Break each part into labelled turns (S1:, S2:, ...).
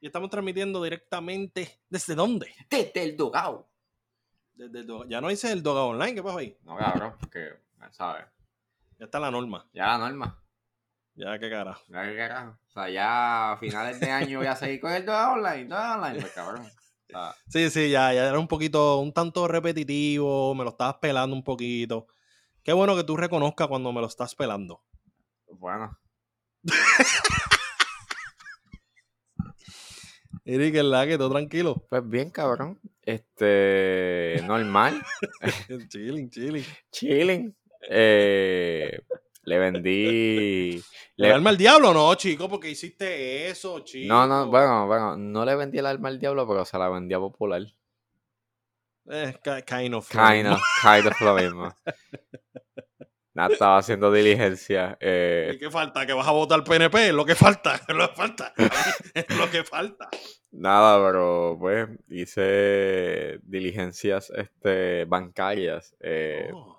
S1: Y estamos transmitiendo directamente. ¿Desde dónde?
S2: Desde el Dogao.
S1: Desde el Doga- Ya no hice el Doga Online, ¿qué pasó ahí?
S2: No, cabrón, porque, ¿sabes?
S1: Ya está la norma.
S2: Ya la norma.
S1: Ya, qué cara.
S2: Ya qué carajo. O sea, ya a finales de año voy a seguir con el Dogao Online. Dogao Online, pues cabrón. O sea,
S1: Sí, sí, ya, ya era un poquito, un tanto repetitivo, me lo estabas pelando un poquito. Qué bueno que tú reconozcas cuando me lo estás pelando.
S2: bueno.
S1: Eric, es la que todo tranquilo.
S2: Pues bien, cabrón. Este, normal.
S1: chilling, chilling.
S2: Chilling. Eh, le vendí.
S1: ¿Le alma al diablo no, chico? Porque hiciste eso, chico.
S2: No, no, bueno, bueno, no le vendí el alma al diablo, pero se la vendí a popular.
S1: Eh, ki- kind of.
S2: Kind of, kind of lo mismo. Nada, estaba haciendo diligencia.
S1: ¿Y
S2: Eh,
S1: qué falta? ¿Que vas a votar PNP? Es lo que falta, es lo que falta. es lo que falta.
S2: nada, pero pues hice diligencias este, bancarias. Eh,
S1: Oh,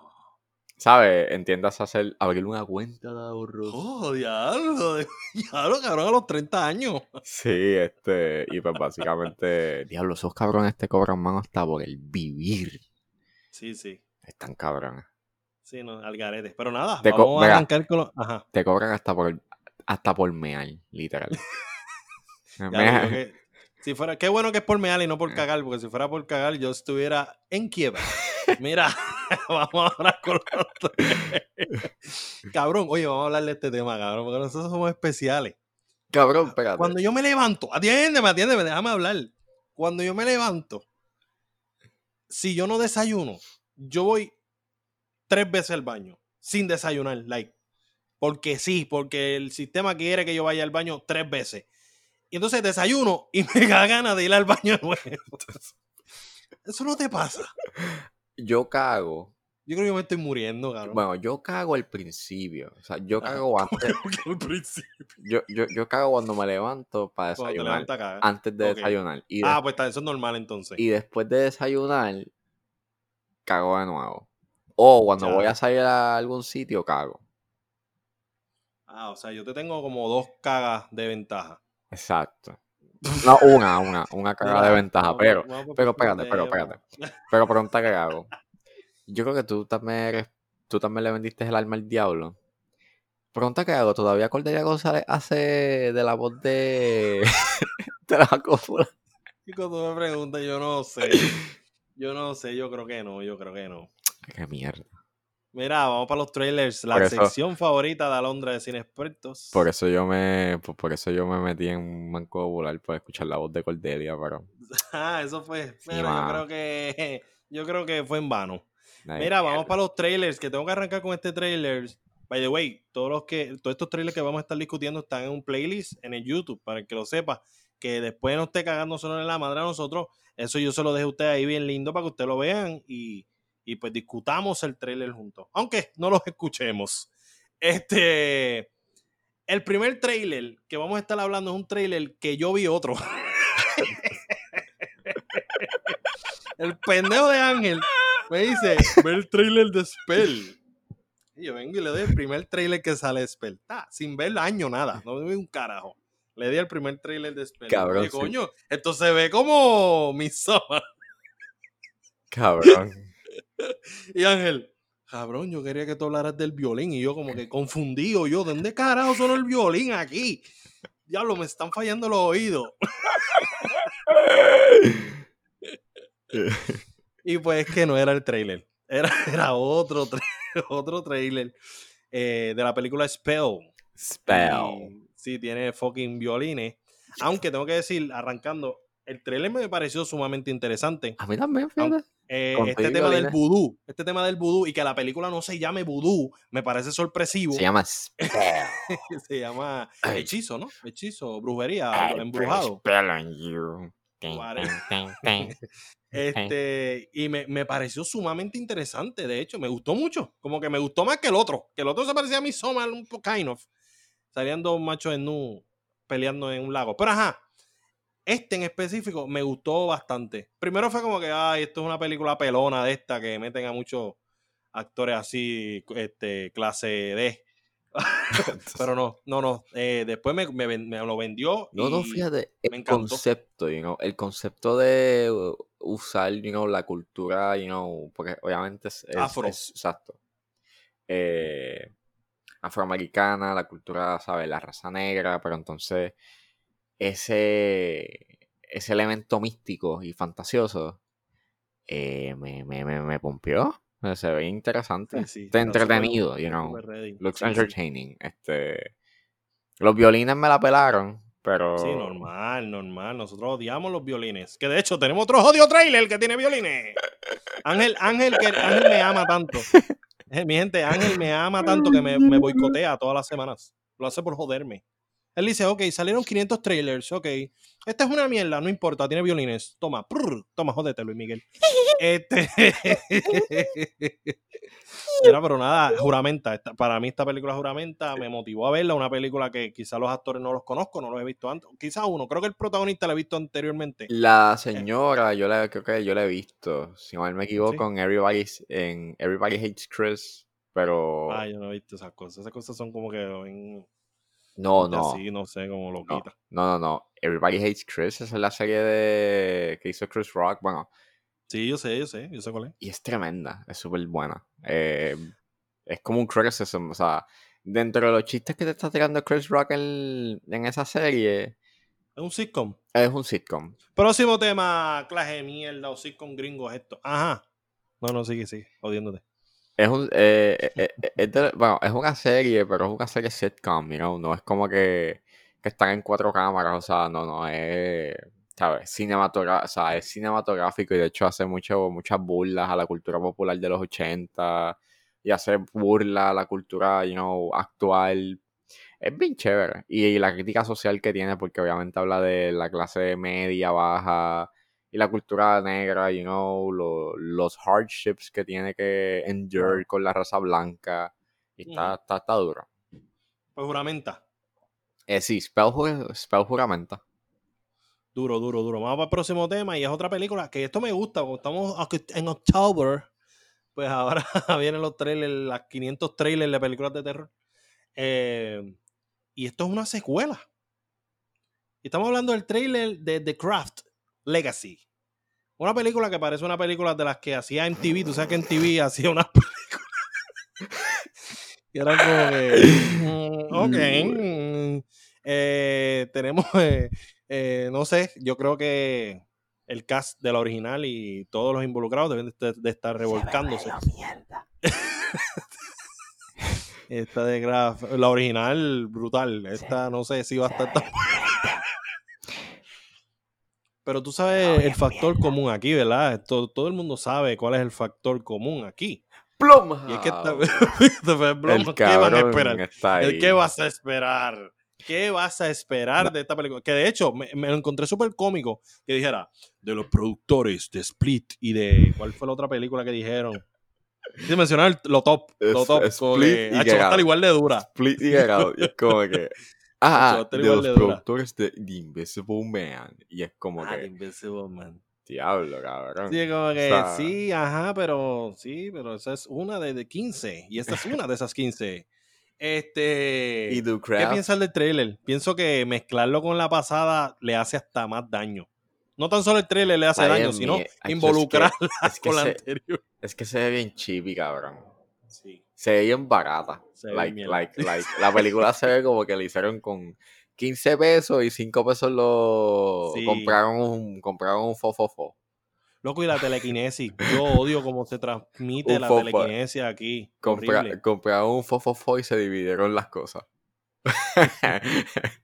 S2: ¿Sabes? Entiendas hacer, abrir una cuenta de ahorros.
S1: oh, diablo. Diablo, cabrón, a los 30 años.
S2: Sí, este, y pues básicamente, diablo, esos cabrones te cobran mano hasta por el vivir.
S1: Sí, sí.
S2: Están cabrones.
S1: Sí, no, al garete. Pero nada,
S2: Te
S1: vamos a
S2: mira.
S1: arrancar con los... Ajá.
S2: Te cobran hasta por hasta por mear, literal.
S1: Que si fuera, qué bueno que es por meal y no por cagar, porque si fuera por cagar yo estuviera en quiebra. Mira, vamos ahora con los Cabrón, oye, vamos a hablar de este tema, cabrón, porque nosotros somos especiales.
S2: Cabrón, espérate.
S1: Cuando yo me levanto, atiéndeme, atiéndeme, déjame hablar. Cuando yo me levanto, si yo no desayuno, yo voy tres veces al baño, sin desayunar, like. Porque sí, porque el sistema quiere que yo vaya al baño tres veces. Y entonces desayuno y me da ganas de ir al baño nuevo. Eso no te pasa.
S2: Yo cago.
S1: Yo creo que me estoy muriendo, cabrón.
S2: Bueno, yo cago al principio. O sea, yo
S1: Ah,
S2: cago antes.
S1: al principio.
S2: Yo, yo, yo cago cuando me levanto para desayunar. Antes de desayunar. Y, de-
S1: Ah, pues está, eso es normal entonces.
S2: y después de desayunar, cago de nuevo. O cuando
S1: Ya.
S2: voy a salir a algún sitio, cago.
S1: Ah, o sea, yo te tengo como dos cagas de ventaja.
S2: Exacto. No, una, una, una cagada de ventaja, pero, pero espérate, pero espérate. pero pregunta que hago. Yo creo que tú también eres, tú también le vendiste el alma al diablo. Pregunta que hago, ¿todavía Cordelia González hace de la voz de, de la cópula?
S1: Chico, tú me preguntas, yo no sé. Yo no sé, yo creo que no, yo creo que no.
S2: Qué mierda.
S1: Mira, vamos para los trailers. La
S2: Por eso-
S1: sección favorita de Alondra de Cine Expertos.
S2: Por eso yo me, por, por eso yo me metí en un banco popular para escuchar la voz de Cordelia, pero
S1: Ah, eso fue.
S2: Sí,
S1: Mira, yo creo que yo creo que fue en vano. Mira, vamos para los trailers, que tengo que arrancar con este trailer. By the way, todos los que, todos estos trailers que vamos a estar discutiendo están en un playlist en el YouTube, para el que lo sepa, que después no esté cagando solo en la madre a nosotros. Eso yo se lo dejo a ustedes ahí bien lindo para que ustedes lo vean y, y pues discutamos el trailer juntos. Aunque no los escuchemos. Este. El primer trailer que vamos a estar hablando es un trailer que yo vi otro. el pendejo de Ángel me dice, ve el trailer de Spell. Y yo vengo y le doy el primer trailer que sale de Spell. Ah, sin ver el año, nada. No vi un carajo. Le di el primer trailer de Spell.
S2: Cabrón,
S1: Y,
S2: sí.
S1: coño, esto se ve como mi.
S2: Cabrón.
S1: Y Ángel, cabrón, yo quería que tú hablaras del violín. Y yo como que confundido, yo, ¿de dónde carajo sonó el violín aquí? Diablo, me están fallando los oídos. Y pues es que no era el trailer. Era, era otro, tra- otro trailer eh, de la película Spell.
S2: Spell.
S1: Y sí, tiene fucking violines. Aunque tengo que decir, arrancando, el trailer me pareció sumamente interesante.
S2: A mí también, fíjate.
S1: Eh, este tema del vudú, este tema del vudú y que la película no se llame vudú, me parece sorpresivo.
S2: Se llama.
S1: Se llama hechizo, ¿no? Hechizo, brujería, embrujado. Este, y me, me pareció sumamente interesante, de hecho, me gustó mucho. Como que me gustó más que el otro. Que el otro se parecía a mi Soma, un poco kind of. Salían dos machos en nu peleando en un lago. Pero ajá, este en específico me gustó bastante. Primero fue como que, ay, esto es una película pelona de esta que meten a muchos actores así, este, clase D, Pero no, no, no. eh, después me, me lo vendió.
S2: No, no, fíjate,
S1: me
S2: el
S1: encantó.
S2: concepto, you know, el concepto de usar, you know, la cultura, you know, porque obviamente es, es-
S1: Afro.
S2: es- exacto, eh, afroamericana, la cultura, ¿sabes? La raza negra, pero entonces ese, ese elemento místico y fantasioso eh, me, me, me, me pompió, se ve interesante,
S1: Sí, sí,
S2: está entretenido, you know, looks
S1: Sí,
S2: entertaining, este, los violines me la pelaron, pero...
S1: Sí, normal, normal. Nosotros odiamos los violines. Que de hecho tenemos otro jodido trailer que tiene violines. Ángel, Ángel, que Ángel me ama tanto. Eh, Mi gente, Ángel me ama tanto que me, me boicotea todas las semanas. Lo hace por joderme. Él dice, ok, salieron 500 trailers, ok. Esta es una mierda, no importa, tiene violines. Toma, prr, toma, jódete, Luis Miguel. Este... Mira, pero nada, juramenta. esta- para mí esta película juramenta me motivó a verla. Una película que quizás los actores no los conozco, no los he visto antes. Quizás uno, creo que el protagonista lo he visto anteriormente.
S2: La señora, yo la creo que yo la he visto, si mal me equivoco, en Everybody's, en Everybody Hates Chris, pero
S1: Ah, yo no he visto esas cosas. Esas cosas son como que
S2: no, no,
S1: así, no sé, como
S2: no,
S1: loquita.
S2: no, no, no, Everybody Hates Chris, esa es la serie de que hizo Chris Rock, bueno,
S1: Sí, yo sé, yo sé, yo sé cuál es.
S2: y es tremenda, es súper buena, eh, es como un criticism, o sea, dentro de los chistes que te está tirando Chris Rock en, en esa serie,
S1: Es un sitcom.
S2: es un sitcom,
S1: Próximo tema, clase de mierda o sitcom gringo es esto. Ajá. No, no, sigue, sigue, odiándote.
S2: Es un, eh, eh, eh, de- bueno, es una serie, pero es una serie sitcom, you know, no es como que, que están en cuatro cámaras, o sea, no, no, es, ¿sabes? Cinematogra o es cinematográfico y de hecho hace mucho, muchas burlas a la cultura popular de los 80 y hace burla a la cultura, you actual. Es bien chévere. Y, la crítica social que tiene, porque obviamente habla de la clase media, baja, y la cultura negra, you know, lo- los hardships que tiene que endure con la raza blanca. Y está, está, está duro.
S1: Pues juramenta.
S2: Eh, sí, Spell, Spell juramenta.
S1: Duro, duro, duro. Vamos para el próximo tema y es otra película que esto me gusta, estamos en octubre. Pues ahora vienen los trailers, las 500 trailers de películas de terror. Eh, y esto es una secuela. Y estamos hablando del trailer de The Craft Legacy. Una película que parece una película de las que hacía MTV. Tú sabes que MTV hacía unas películas. y eran como que. mm, ok. mm, eh, tenemos. eh, eh, no sé, yo creo que el cast de la original y todos los involucrados deben de, estar- de estar revolcándose. Esta de Graf, la original, brutal. Esta no sé si va a estar tan Pero tú sabes el factor común aquí, ¿verdad? Todo, todo el mundo sabe cuál es el factor común aquí.
S2: ¡Plum!
S1: Y es que esta-
S2: El
S1: ¿Qué van a esperar?
S2: está ahí.
S1: ¿Qué vas a esperar? ¿Qué vas a esperar de esta película? Que de hecho me, me lo encontré súper cómico que dijera de los productores de Split y de. ¿Cuál fue la otra película que dijeron? Sí, mencionar lo top. Lo
S2: Es-
S1: top.
S2: Split
S1: como que,
S2: y
S1: "Hacho, va a
S2: Get
S1: estar
S2: Out".
S1: igual de dura.
S2: Split y Out, y es como que. Ah, de los productores de The Invisible Man. Y es como
S1: Ah, The
S2: que.
S1: Invisible Man.
S2: Diablo, cabrón.
S1: Sí, como que
S2: sea-
S1: sí, ajá, pero sí, pero esa es una de, de 15 y esta es una de esas 15. Este,
S2: Y Do
S1: ¿qué piensas del trailer? Pienso que mezclarlo con la pasada le hace hasta más daño. No tan solo el trailer le hace
S2: Ay,
S1: daño, sino
S2: es que-
S1: involucrarla
S2: Es que,
S1: con la anterior.
S2: es que se ve bien chippy, cabrón.
S1: Sí,
S2: Se ve bien barata.
S1: ve
S2: Like, like, like, la película se ve como que le hicieron con 15 pesos y 5 pesos lo
S1: Sí.
S2: compraron un compraron un fofofo.
S1: Loco, y la telequinesis. Yo odio cómo se transmite la telequinesis aquí.
S2: Compra- compraron un fofofo y se dividieron las cosas.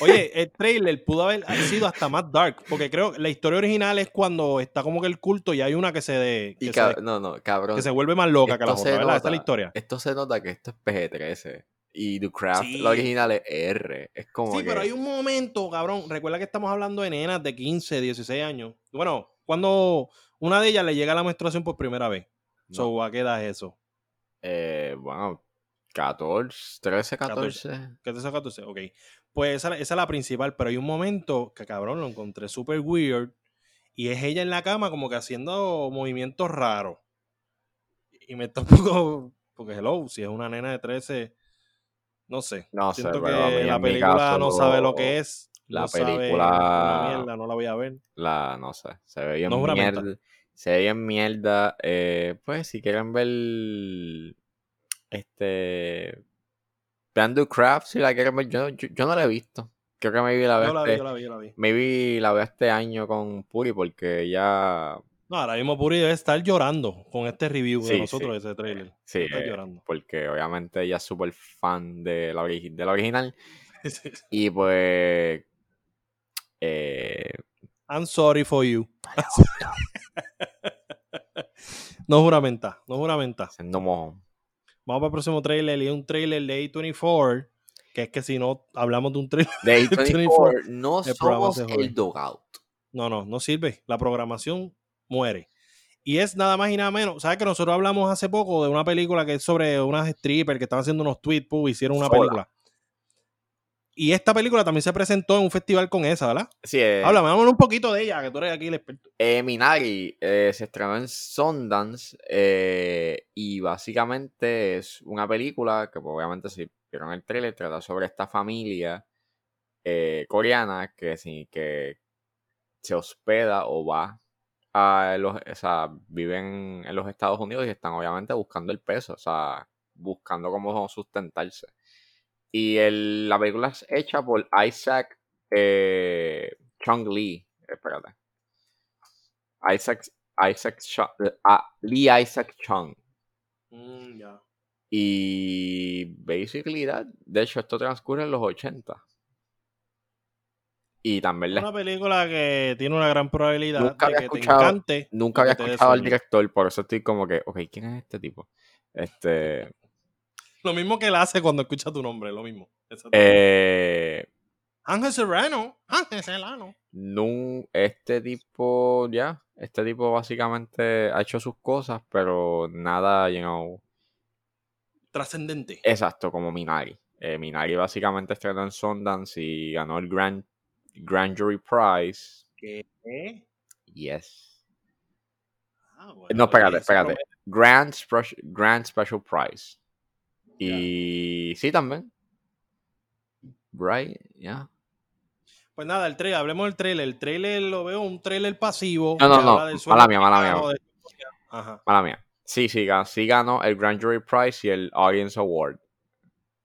S1: Oye, el trailer pudo haber sido hasta más dark, porque creo que la historia original es cuando está como que el culto y hay una que se, de, que, se,
S2: no, no, cabrón.
S1: que se vuelve más loca que la otra, ¿verdad? Esta es la historia.
S2: Esto se nota que esto es PG-13. Y The Craft,
S1: Sí.
S2: la original es R. Es como
S1: Sí,
S2: que...
S1: pero hay un momento, cabrón. Recuerda que estamos hablando de nenas de 15, 16 años. Bueno, cuando una de ellas le llega la menstruación por primera vez.
S2: No.
S1: So, ¿a qué edad es eso?
S2: Eh, bueno, 14, 13, 14.
S1: ¿Qué te saca 14? Ok. Pues esa, esa es la principal, pero hay un momento que, cabrón, lo encontré súper weird. Y es ella en la cama como que haciendo movimientos raros. Y me está un poco... Porque, hello, si es una nena de 13... No sé.
S2: No sé,
S1: Siento
S2: mí,
S1: que la película no sabe lo que es.
S2: la
S1: no sabe
S2: película-
S1: una mierda, no la voy a ver.
S2: La, no sé, se ve bien
S1: No
S2: mierda. Se ve bien mierda. eh, pues si quieren ver este Bandu Craft, si la quieren ver, yo, yo, yo no la he visto. Creo que maybe la
S1: Yo
S2: veo
S1: la vi,
S2: este,
S1: yo la vi, yo la vi.
S2: maybe la veo este año con Puri porque ya
S1: No, ahora mismo Puri debe estar llorando con este review
S2: Sí,
S1: de nosotros
S2: sí.
S1: de ese trailer.
S2: sí, eh,
S1: llorando.
S2: porque obviamente ella es súper fan de la, de la original
S1: Sí.
S2: y pues eh,
S1: I'm sorry for you. no juramenta, no juramenta.
S2: siendo mojón.
S1: Vamos para el próximo trailer y un trailer de A24, que es que si no hablamos de un trailer,
S2: De
S1: 24,
S2: A24 no somos el dogout.
S1: no, no, no sirve. La programación muere. Y es nada más y nada menos. ¿Sabes que nosotros hablamos hace poco de una película que es sobre unas strippers que estaban haciendo unos tweets, pub, hicieron una
S2: Sola.
S1: película? Y esta película también se presentó en un festival con esa, ¿verdad?
S2: Sí, eh,
S1: Háblame, háblame un poquito de ella, que tú eres aquí el experto.
S2: Eh, Minari eh, se estrenó en Sundance eh, y básicamente es una película que pues, obviamente si vieron el trailer trata sobre esta familia eh, coreana que, sí, que se hospeda o va a los, o sea, viven en los Estados Unidos y están obviamente buscando el peso, o sea, buscando cómo sustentarse. Y el- la película es hecha por Isaac eh, Chung Lee, espérate. Isaac, Isaac Chung, ah, Lee Isaac Chung.
S1: Mm.
S2: Y basically that, de hecho esto transcurre en los 80. Y también les-
S1: Una película que tiene una gran probabilidad
S2: Nunca
S1: de
S2: había
S1: que
S2: escuchado-
S1: te encante.
S2: nunca había escuchado al director, por eso estoy como que, ok, ¿quién es este tipo? Este,
S1: Lo mismo que él hace cuando escucha tu nombre, lo mismo.
S2: Eh,
S1: Ángel Serrano. Ángel Serrano.
S2: nun- este tipo, ya, este tipo básicamente ha hecho sus cosas, pero nada, you know,
S1: Trascendente.
S2: Exacto, como Minari. Eh, Minari básicamente estrenó en Sundance y ganó el Grand, Grand Jury Prize.
S1: ¿Qué?
S2: Yes.
S1: Ah, bueno,
S2: No, espérate, espérate. Grand, Grand Special Prize. Y sí, también. Right, ya.
S1: Pues nada, el trailer, hablemos del trailer. El trailer lo veo un trailer pasivo.
S2: No, no, no, mala mía, mala mía.
S1: de- Ajá.
S2: Mala mía. Sí, sí, sí ganó el Grand Jury Prize y el Audience Award.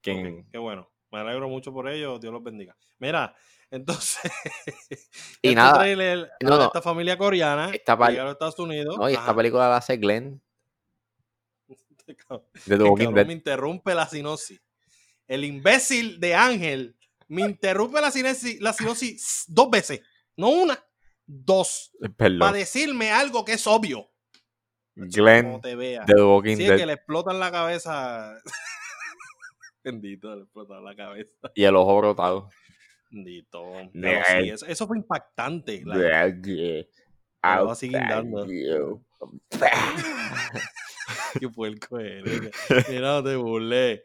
S2: Quien,
S1: qué bueno. Me alegro mucho por ello. Dios los bendiga. Mira, entonces.
S2: Y
S1: este
S2: nada,
S1: trailer
S2: no, no.
S1: esta familia coreana
S2: Esta
S1: a los Estados Unidos.
S2: no, y esta
S1: Ajá.
S2: película la hace Glenn
S1: cabrón,
S2: Dead.
S1: me interrumpe la sinopsis. El imbécil de Ángel me interrumpe la sinopsis, la sinopsis dos veces. No una, dos.
S2: Perdón.
S1: Para decirme algo que es obvio.
S2: Glenn
S1: te vea.
S2: The Walking
S1: es
S2: Dead.
S1: que le explotan la cabeza. Bendito, le explotan la cabeza.
S2: Y el ojo brotado.
S1: Bendito. Pero sí, eso, eso fue impactante. la- va a seguir dando. Qué puerco eres. Mira, no te burlé.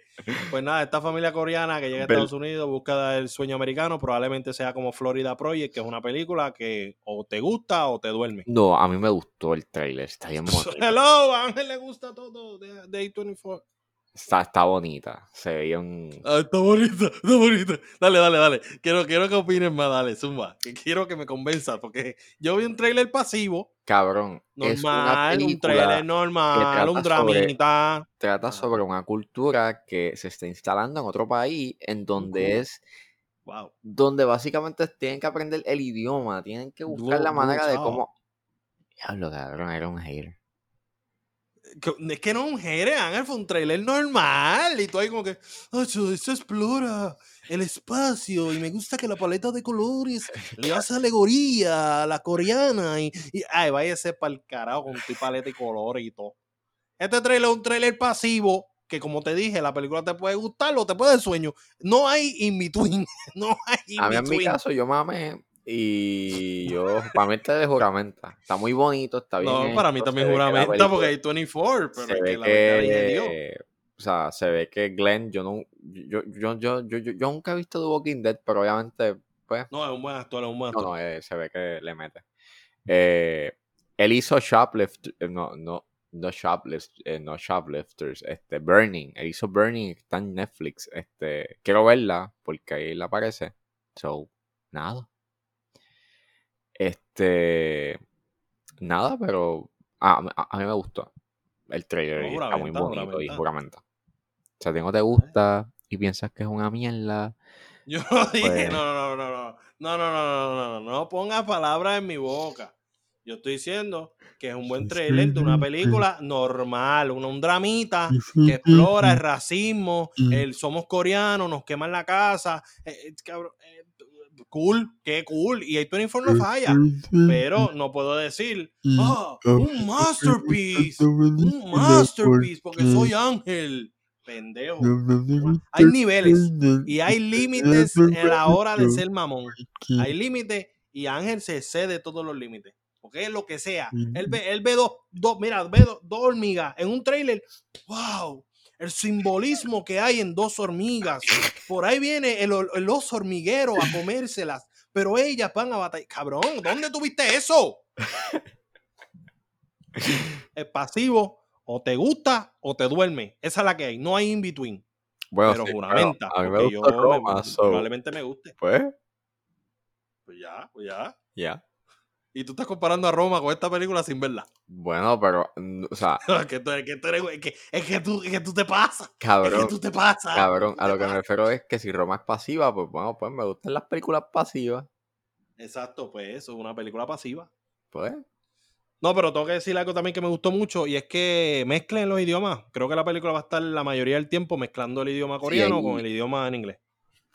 S1: Pues nada, esta familia coreana que llega a Estados Unidos busca el sueño americano, probablemente sea como Florida Project, que es una película que o te gusta o te duerme.
S2: No, a mí me gustó el trailer. Está bien bonito.
S1: Hello, a Ángel le gusta todo de, de A24.
S2: Está, está bonita. Se veía un.
S1: Ah, está bonita, está bonita. Dale, dale, dale. Quiero, quiero que opines más, dale, zumba. Quiero que me convenza, porque yo vi un trailer pasivo,
S2: Cabrón.
S1: normal, un trailer normal, un
S2: sobre-
S1: dramita.
S2: Trata
S1: Ah.
S2: sobre una cultura que se está instalando en otro país en donde es.
S1: Wow.
S2: Donde básicamente tienen que aprender el idioma. Tienen que buscar la manera de cómo. Diablo, cabrón, era un hater.
S1: Que- Es que no es un jere, Ángel, fue un trailer normal. Y tú ahí como que, "Acho, esto explora el espacio y me gusta que la paleta de colores le hace alegoría a la coreana. Y, y ay, váyase para el carajo con tu paleta de colores y todo. Este trailer es un trailer pasivo que, como te dije, la película te puede gustar o te puede dar sueño. No hay in between. No hay in
S2: A mí en mi
S1: between.
S2: caso yo mame y yo, para mí este de juramenta. Está muy bonito, está bien.
S1: No, para mí también juramenta porque hay 24, pero
S2: se
S1: es
S2: ve
S1: que la
S2: que, o sea, se ve que Glenn, yo no, yo, yo, yo, yo, yo, yo nunca he visto The Walking Dead, pero obviamente, pues,
S1: No, es un buen actor, es un buen
S2: no,
S1: actor.
S2: no, eh, se ve que le mete. Eh, él hizo Shoplift, eh, no, no, no, shoplift, eh, no shoplifters, este, Burning, él hizo Burning, está en Netflix, este, quiero verla porque ahí la aparece, so, nada. Este, nada, pero a, a, mí me gustó el trailer y está muy bonito y juramenta. O sea, tengo te gusta y piensas que es una mierda.
S1: Yo dije, pues no, no, no, no, no, no, no, no, no, no, no, no pongas palabras en mi boca. Yo estoy diciendo que es un buen trailer de una película normal, un, un dramita que explora el racismo, el somos coreanos, nos queman la casa. Eh, eh, cool, qué cool. Y hay informe no falla. Pero no puedo decir, oh, un masterpiece, un masterpiece, porque soy ángel. Pendejo. Hay niveles y hay límites en la hora de ser mamón. Hay límites y Ángel se excede todos los límites porque es lo que sea. Él ve, él ve dos, dos, mira, ve dos, hormigas en un trailer. ¡Wow! El simbolismo que hay en dos hormigas. Por ahí viene el, el oso hormiguero a comérselas, pero ellas van a batallar. Cabrón, ¿dónde tuviste eso? Es pasivo, o te gusta o te duerme. Esa es la que hay, no hay in between. Bueno, pero juramenta. a mí me yo probablemente me guste.
S2: Pues.
S1: Pues ya, pues ya.
S2: Ya.
S1: Y tú estás comparando a Roma con esta película sin verla.
S2: Bueno, pero, o sea.
S1: es, que tú, es, que, es, que tú, es que tú te pasas.
S2: Cabrón.
S1: Es que tú te pasas.
S2: Cabrón, a lo que me refiero es que si Roma es pasiva, pues bueno, pues me gustan las películas pasivas.
S1: Exacto, pues eso, es una película pasiva.
S2: Pues.
S1: No, pero tengo que decir algo también que me gustó mucho y es que mezclen los idiomas. Creo que la película va a estar la mayoría del tiempo mezclando el idioma coreano con el idioma en inglés.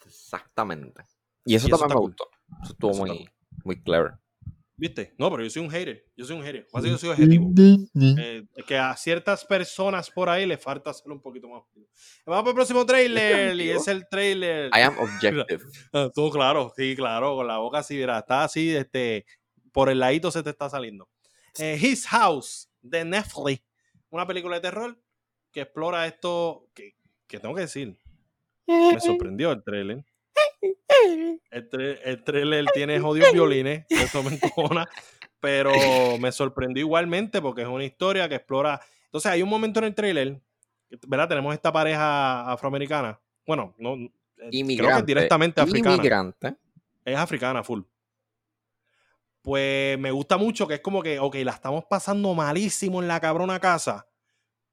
S2: Exactamente. Y eso también me gustó. Eso estuvo muy, muy clever.
S1: ¿Viste? No, pero yo soy un hater. Yo soy un hater. Así yo soy objetivo. Eh, que a ciertas personas por ahí le falta hacerlo un poquito más. Vamos para el próximo trailer. y es el trailer.
S2: I am objective.
S1: Ah, Todo claro, sí, claro. Con la boca así, mira, está así, este, por el ladito se te está saliendo. Eh, His House de Netflix. Una película de terror que explora esto que, que tengo que decir. Me sorprendió el trailer. El, trailer tiene jodidos violines, eso me encojona, pero me sorprendió igualmente porque es una historia que explora. Entonces, hay un momento en el trailer, ¿verdad? Tenemos esta pareja afroamericana. Bueno, no.
S2: Eh, creo que
S1: directamente africana.
S2: Inmigrante.
S1: Es africana, full. Pues me gusta mucho que es como que, ok, la estamos pasando malísimo en la cabrona casa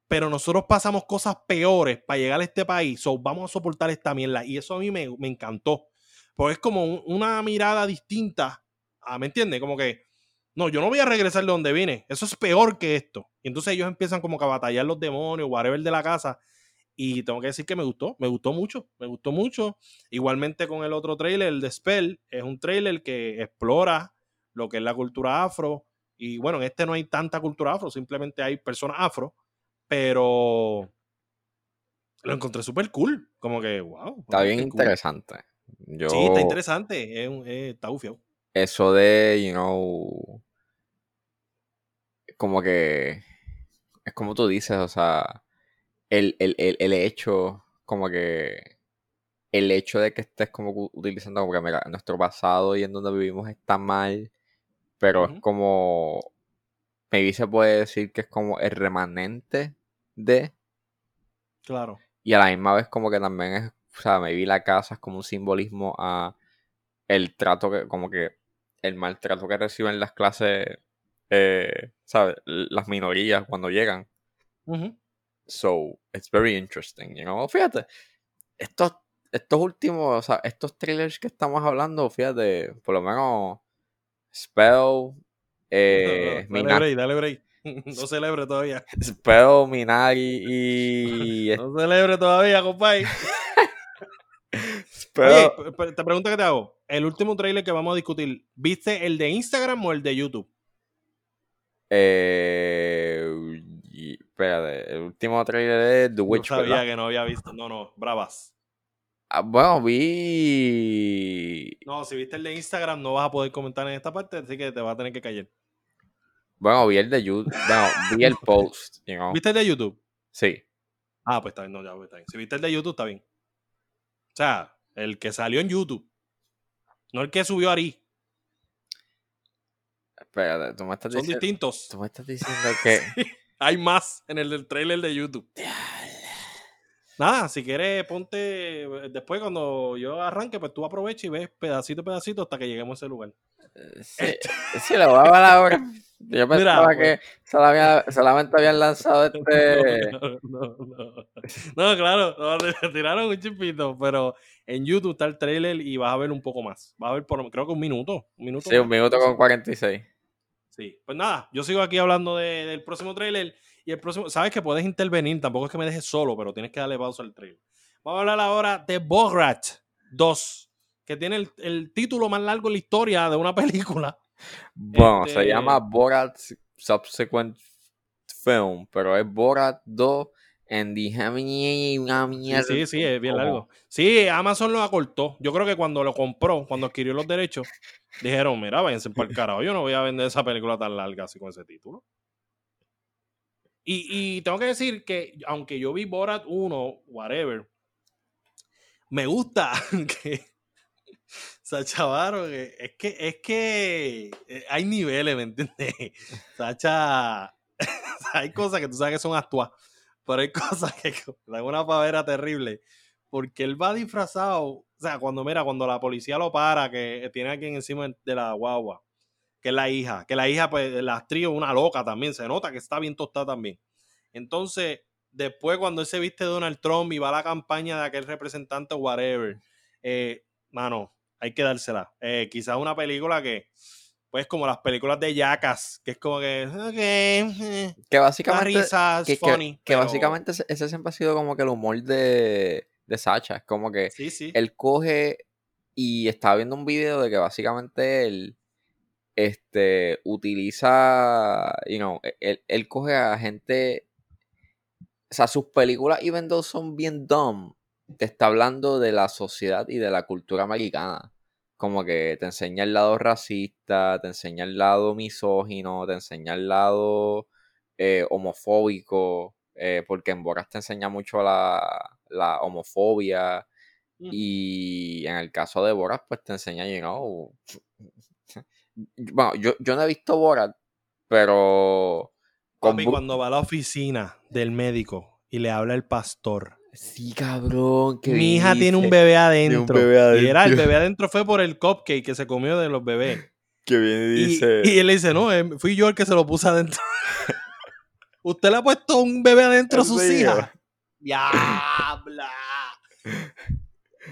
S1: pero nosotros pasamos cosas peores para llegar a este país, so vamos a soportar esta mierda. Y eso a mí me, encantó, porque es como una mirada distinta, ¿me entiendes? Como que, no, yo no voy a regresar de donde vine, eso es peor que esto. Y entonces ellos empiezan como a batallar los demonios, whatever de la casa. Y tengo que decir que me gustó, me gustó mucho, me gustó mucho. Igualmente con el otro trailer, el de Spell, es un trailer que explora lo que es la cultura afro. Y bueno, en este no hay tanta cultura afro, simplemente hay personas afro pero lo encontré súper cool. Como que, wow.
S2: Está bien interesante.
S1: Sí, está interesante. está bufiado.
S2: Eso de, you know. Como que. Es como tú dices, o sea. El, hecho, como que. El hecho de que estés como utilizando como que mira, nuestro pasado y en donde vivimos está mal. Pero es como maybe se puede decir que es como el remanente de.
S1: Claro.
S2: Y a la misma vez como que también es, o sea, maybe la casa es como un simbolismo a el trato que, como que el maltrato que reciben las clases, eh, ¿sabes? Las minorías cuando llegan. So, it's very interesting, you know? Fíjate, estos, estos últimos, o sea, estos trailers que estamos hablando, fíjate, por lo menos Spell, eh,
S1: dale break, dale break. No celebre todavía.
S2: Spell, Minari y.
S1: No celebre todavía, compadre. Oye, te pregunto que te hago. El último trailer que vamos a discutir, ¿viste el de Instagram o el de YouTube?
S2: Eh, espérate, el último trailer es The Witch.
S1: No sabía que no había visto. No, no, bravas.
S2: Ah, bueno, vi.
S1: No, si viste el de Instagram, no vas a poder comentar en esta parte, así que te va a tener que callar.
S2: Bueno, vi el de YouTube. Vi el post. You
S1: ¿Viste el de YouTube?
S2: Sí.
S1: Ah, pues está bien, no, ya, pues está bien. Si viste el de YouTube, está bien. O sea, el que salió en YouTube. No el que subió Ari.
S2: Espérate, tú me estás
S1: diciendo. Son distintos.
S2: Tú me estás diciendo que.
S1: Hay más en el del trailer de YouTube. Nada, si quieres, ponte. eh, Después, cuando yo arranque, pues tú aprovecha y ves pedacito a pedacito hasta que lleguemos a ese lugar.
S2: Sí, sí, lo voy a ahora. Yo pensaba
S1: pues.
S2: que solamente, solamente habían lanzado este.
S1: No, no, no. No, claro, le tiraron un chispito, pero en YouTube está el trailer y vas a ver un poco más. Vas a ver, por, creo que un minuto. Un minuto
S2: Sí, un minuto con 46.
S1: Sí, pues nada, yo sigo aquí hablando de- del próximo trailer y el próximo, sabes que puedes intervenir, tampoco es que me dejes solo, pero tienes que darle pausa al trailer. Vamos a hablar ahora de Borat 2, que tiene el, el título más largo en la historia de una película.
S2: Bueno,
S1: Este-
S2: se llama Borat Subsequent Film, pero es Borat 2 en the una
S1: Sí,
S2: mierda.
S1: sí, sí, es bien largo. Sí, Amazon lo acortó. Yo creo que cuando lo compró, cuando adquirió los derechos, dijeron, mira, váyanse para el carajo, yo no voy a vender esa película tan larga así con ese título. Y, y tengo que decir que, aunque yo vi Borat 1, whatever, me gusta que Sacha Baron, que- es que, es que eh, hay niveles, ¿me entiendes? Sacha, hay cosas que tú sabes que son actuadas, pero hay cosas que dan una pavera terrible, porque él va disfrazado, o sea, cuando mira, cuando la policía lo para, que tiene a alguien encima de la guagua, que es la hija, que la hija, pues, la actriz es una loca también, se nota que está bien tostada también. Entonces, después cuando él se viste Donald Trump y va a la campaña de aquel representante, whatever, eh, mano, hay que dársela. Eh, quizás una película que, pues como las películas de Jackass, que es como que, eh,
S2: Que básicamente.
S1: risa, es
S2: que,
S1: funny.
S2: que
S1: pero-
S2: básicamente ese, siempre ha sido como que el humor de, de Sacha. Es como que
S1: Sí, sí.
S2: él coge y estaba viendo un video de que básicamente él este utiliza you know e, él, él coge a gente o sea sus películas even though son bien dumb te está hablando de la sociedad y de la cultura americana como que te enseña el lado racista te enseña el lado misógino te enseña el lado eh, homofóbico eh, porque en Boras te enseña mucho la, la homofobia
S1: Mm.
S2: y en el caso de Borat, pues te enseña, you know. Bueno, yo, yo no he visto Borat, pero. con
S1: Papi,
S2: Bru-
S1: cuando va a la oficina del médico y le habla el pastor.
S2: Sí, cabrón.
S1: Mi hija tiene un bebé adentro.
S2: bebé
S1: Y era el bebé adentro fue por el cupcake que se comió de los bebés.
S2: Que viene y dice.
S1: y él le dice, no, eh, fui yo el que se lo puse adentro. ¿Usted le ha puesto un bebé adentro a sus hijas? ¡Diabla!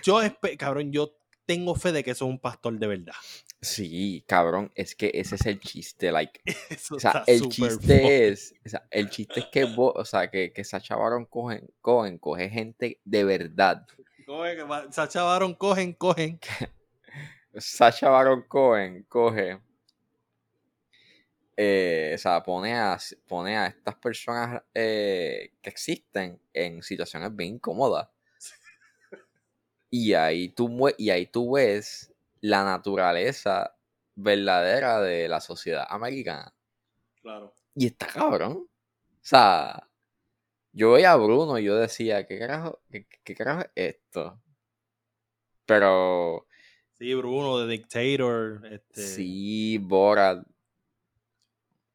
S1: Yo, cabrón, yo tengo fe de que eso es un pastor de verdad.
S2: Sí, cabrón, es que ese es el chiste, like.
S1: Eso
S2: O sea, el chiste es. O sea, el chiste es que, Bo- o sea, que, que Sacha Baron Cohen, Cohen coge gente de verdad.
S1: Coge, Sacha Baron, cogen, cogen.
S2: Sacha Baron Cohen coge. eh, o sea, pone a, pone a estas personas eh, que existen en situaciones bien incómodas. Y ahí, tú, y ahí tú ves la naturaleza verdadera de la sociedad americana.
S1: Claro.
S2: Y está cabrón. O sea, yo veía a Bruno y yo decía, ¿qué carajo, qué, qué carajo es esto? Pero
S1: Sí, Bruno, de Dictator. Este,
S2: sí, Borat.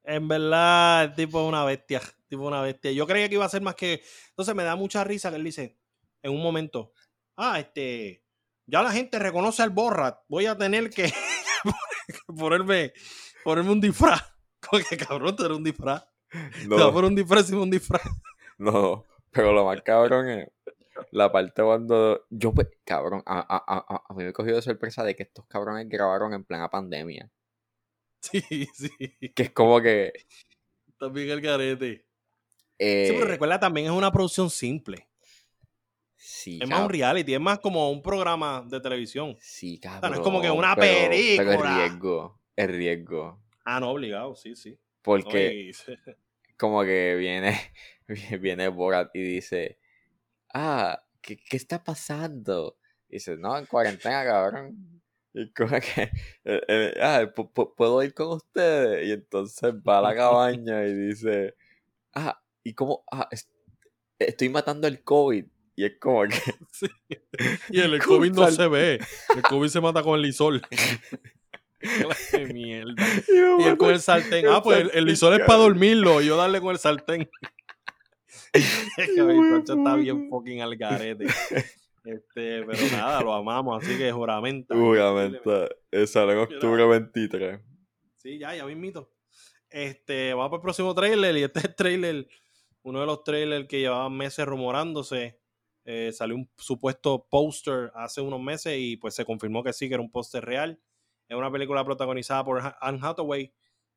S1: En verdad, el tipo es una bestia. tipo una bestia. Yo creía que iba a ser más que. Entonces me da mucha risa que él dice en un momento: Ah, este. Ya la gente reconoce al Borrat. Voy a tener que ponerme, ponerme un disfraz. Como que cabrón, tú eres un disfraz. Te
S2: No,
S1: poner un disfraz y un disfraz.
S2: no, pero lo más cabrón es la parte cuando yo, pe- cabrón, a, a, a, a- mí me cogió de sorpresa de que estos cabrones grabaron en plena pandemia.
S1: Sí, sí.
S2: Que es como que...
S1: También el garete.
S2: eh,
S1: Sí, pero recuerda, también es una producción simple.
S2: Sí,
S1: Es más un reality, es más como un programa de televisión.
S2: sí,
S1: no
S2: cabrón.
S1: es como que una
S2: pero-
S1: película.
S2: Pero es riesgo, es riesgo.
S1: Ah, no, obligado, sí, sí. No,
S2: Porque...
S1: y-
S2: como que viene, viene Borat y dice, ah, ¿qué, qué está pasando? Y dice, no, en cuarentena, cabrón. Y como que, eh, eh, ah, pu- pu- ¿puedo ir con ustedes? Y entonces va a la cabaña y dice, ah, ¿y cómo? Ah, es- estoy matando el COVID. Y es como que,
S1: Sí. Y el, el
S2: ¿Cómo
S1: COVID no se ve. El COVID se mata con el lisol. Qué mierda. Y él con el sartén. Ah, pues el, el lisol es para dormirlo. Y yo darle con el sartén. Es que mi Sancho está bien fucking al garete. Este, pero nada, lo amamos, así que juramenta.
S2: Juramenta. Sale en octubre 23.
S1: Sí, ya, ya mismito. Este, vamos para el próximo trailer. Y este es el trailer, uno de los trailers que llevaban meses rumorándose. Eh, salió un supuesto póster hace unos meses y pues se confirmó que sí, que era un póster real. Es una película protagonizada por Anne Hathaway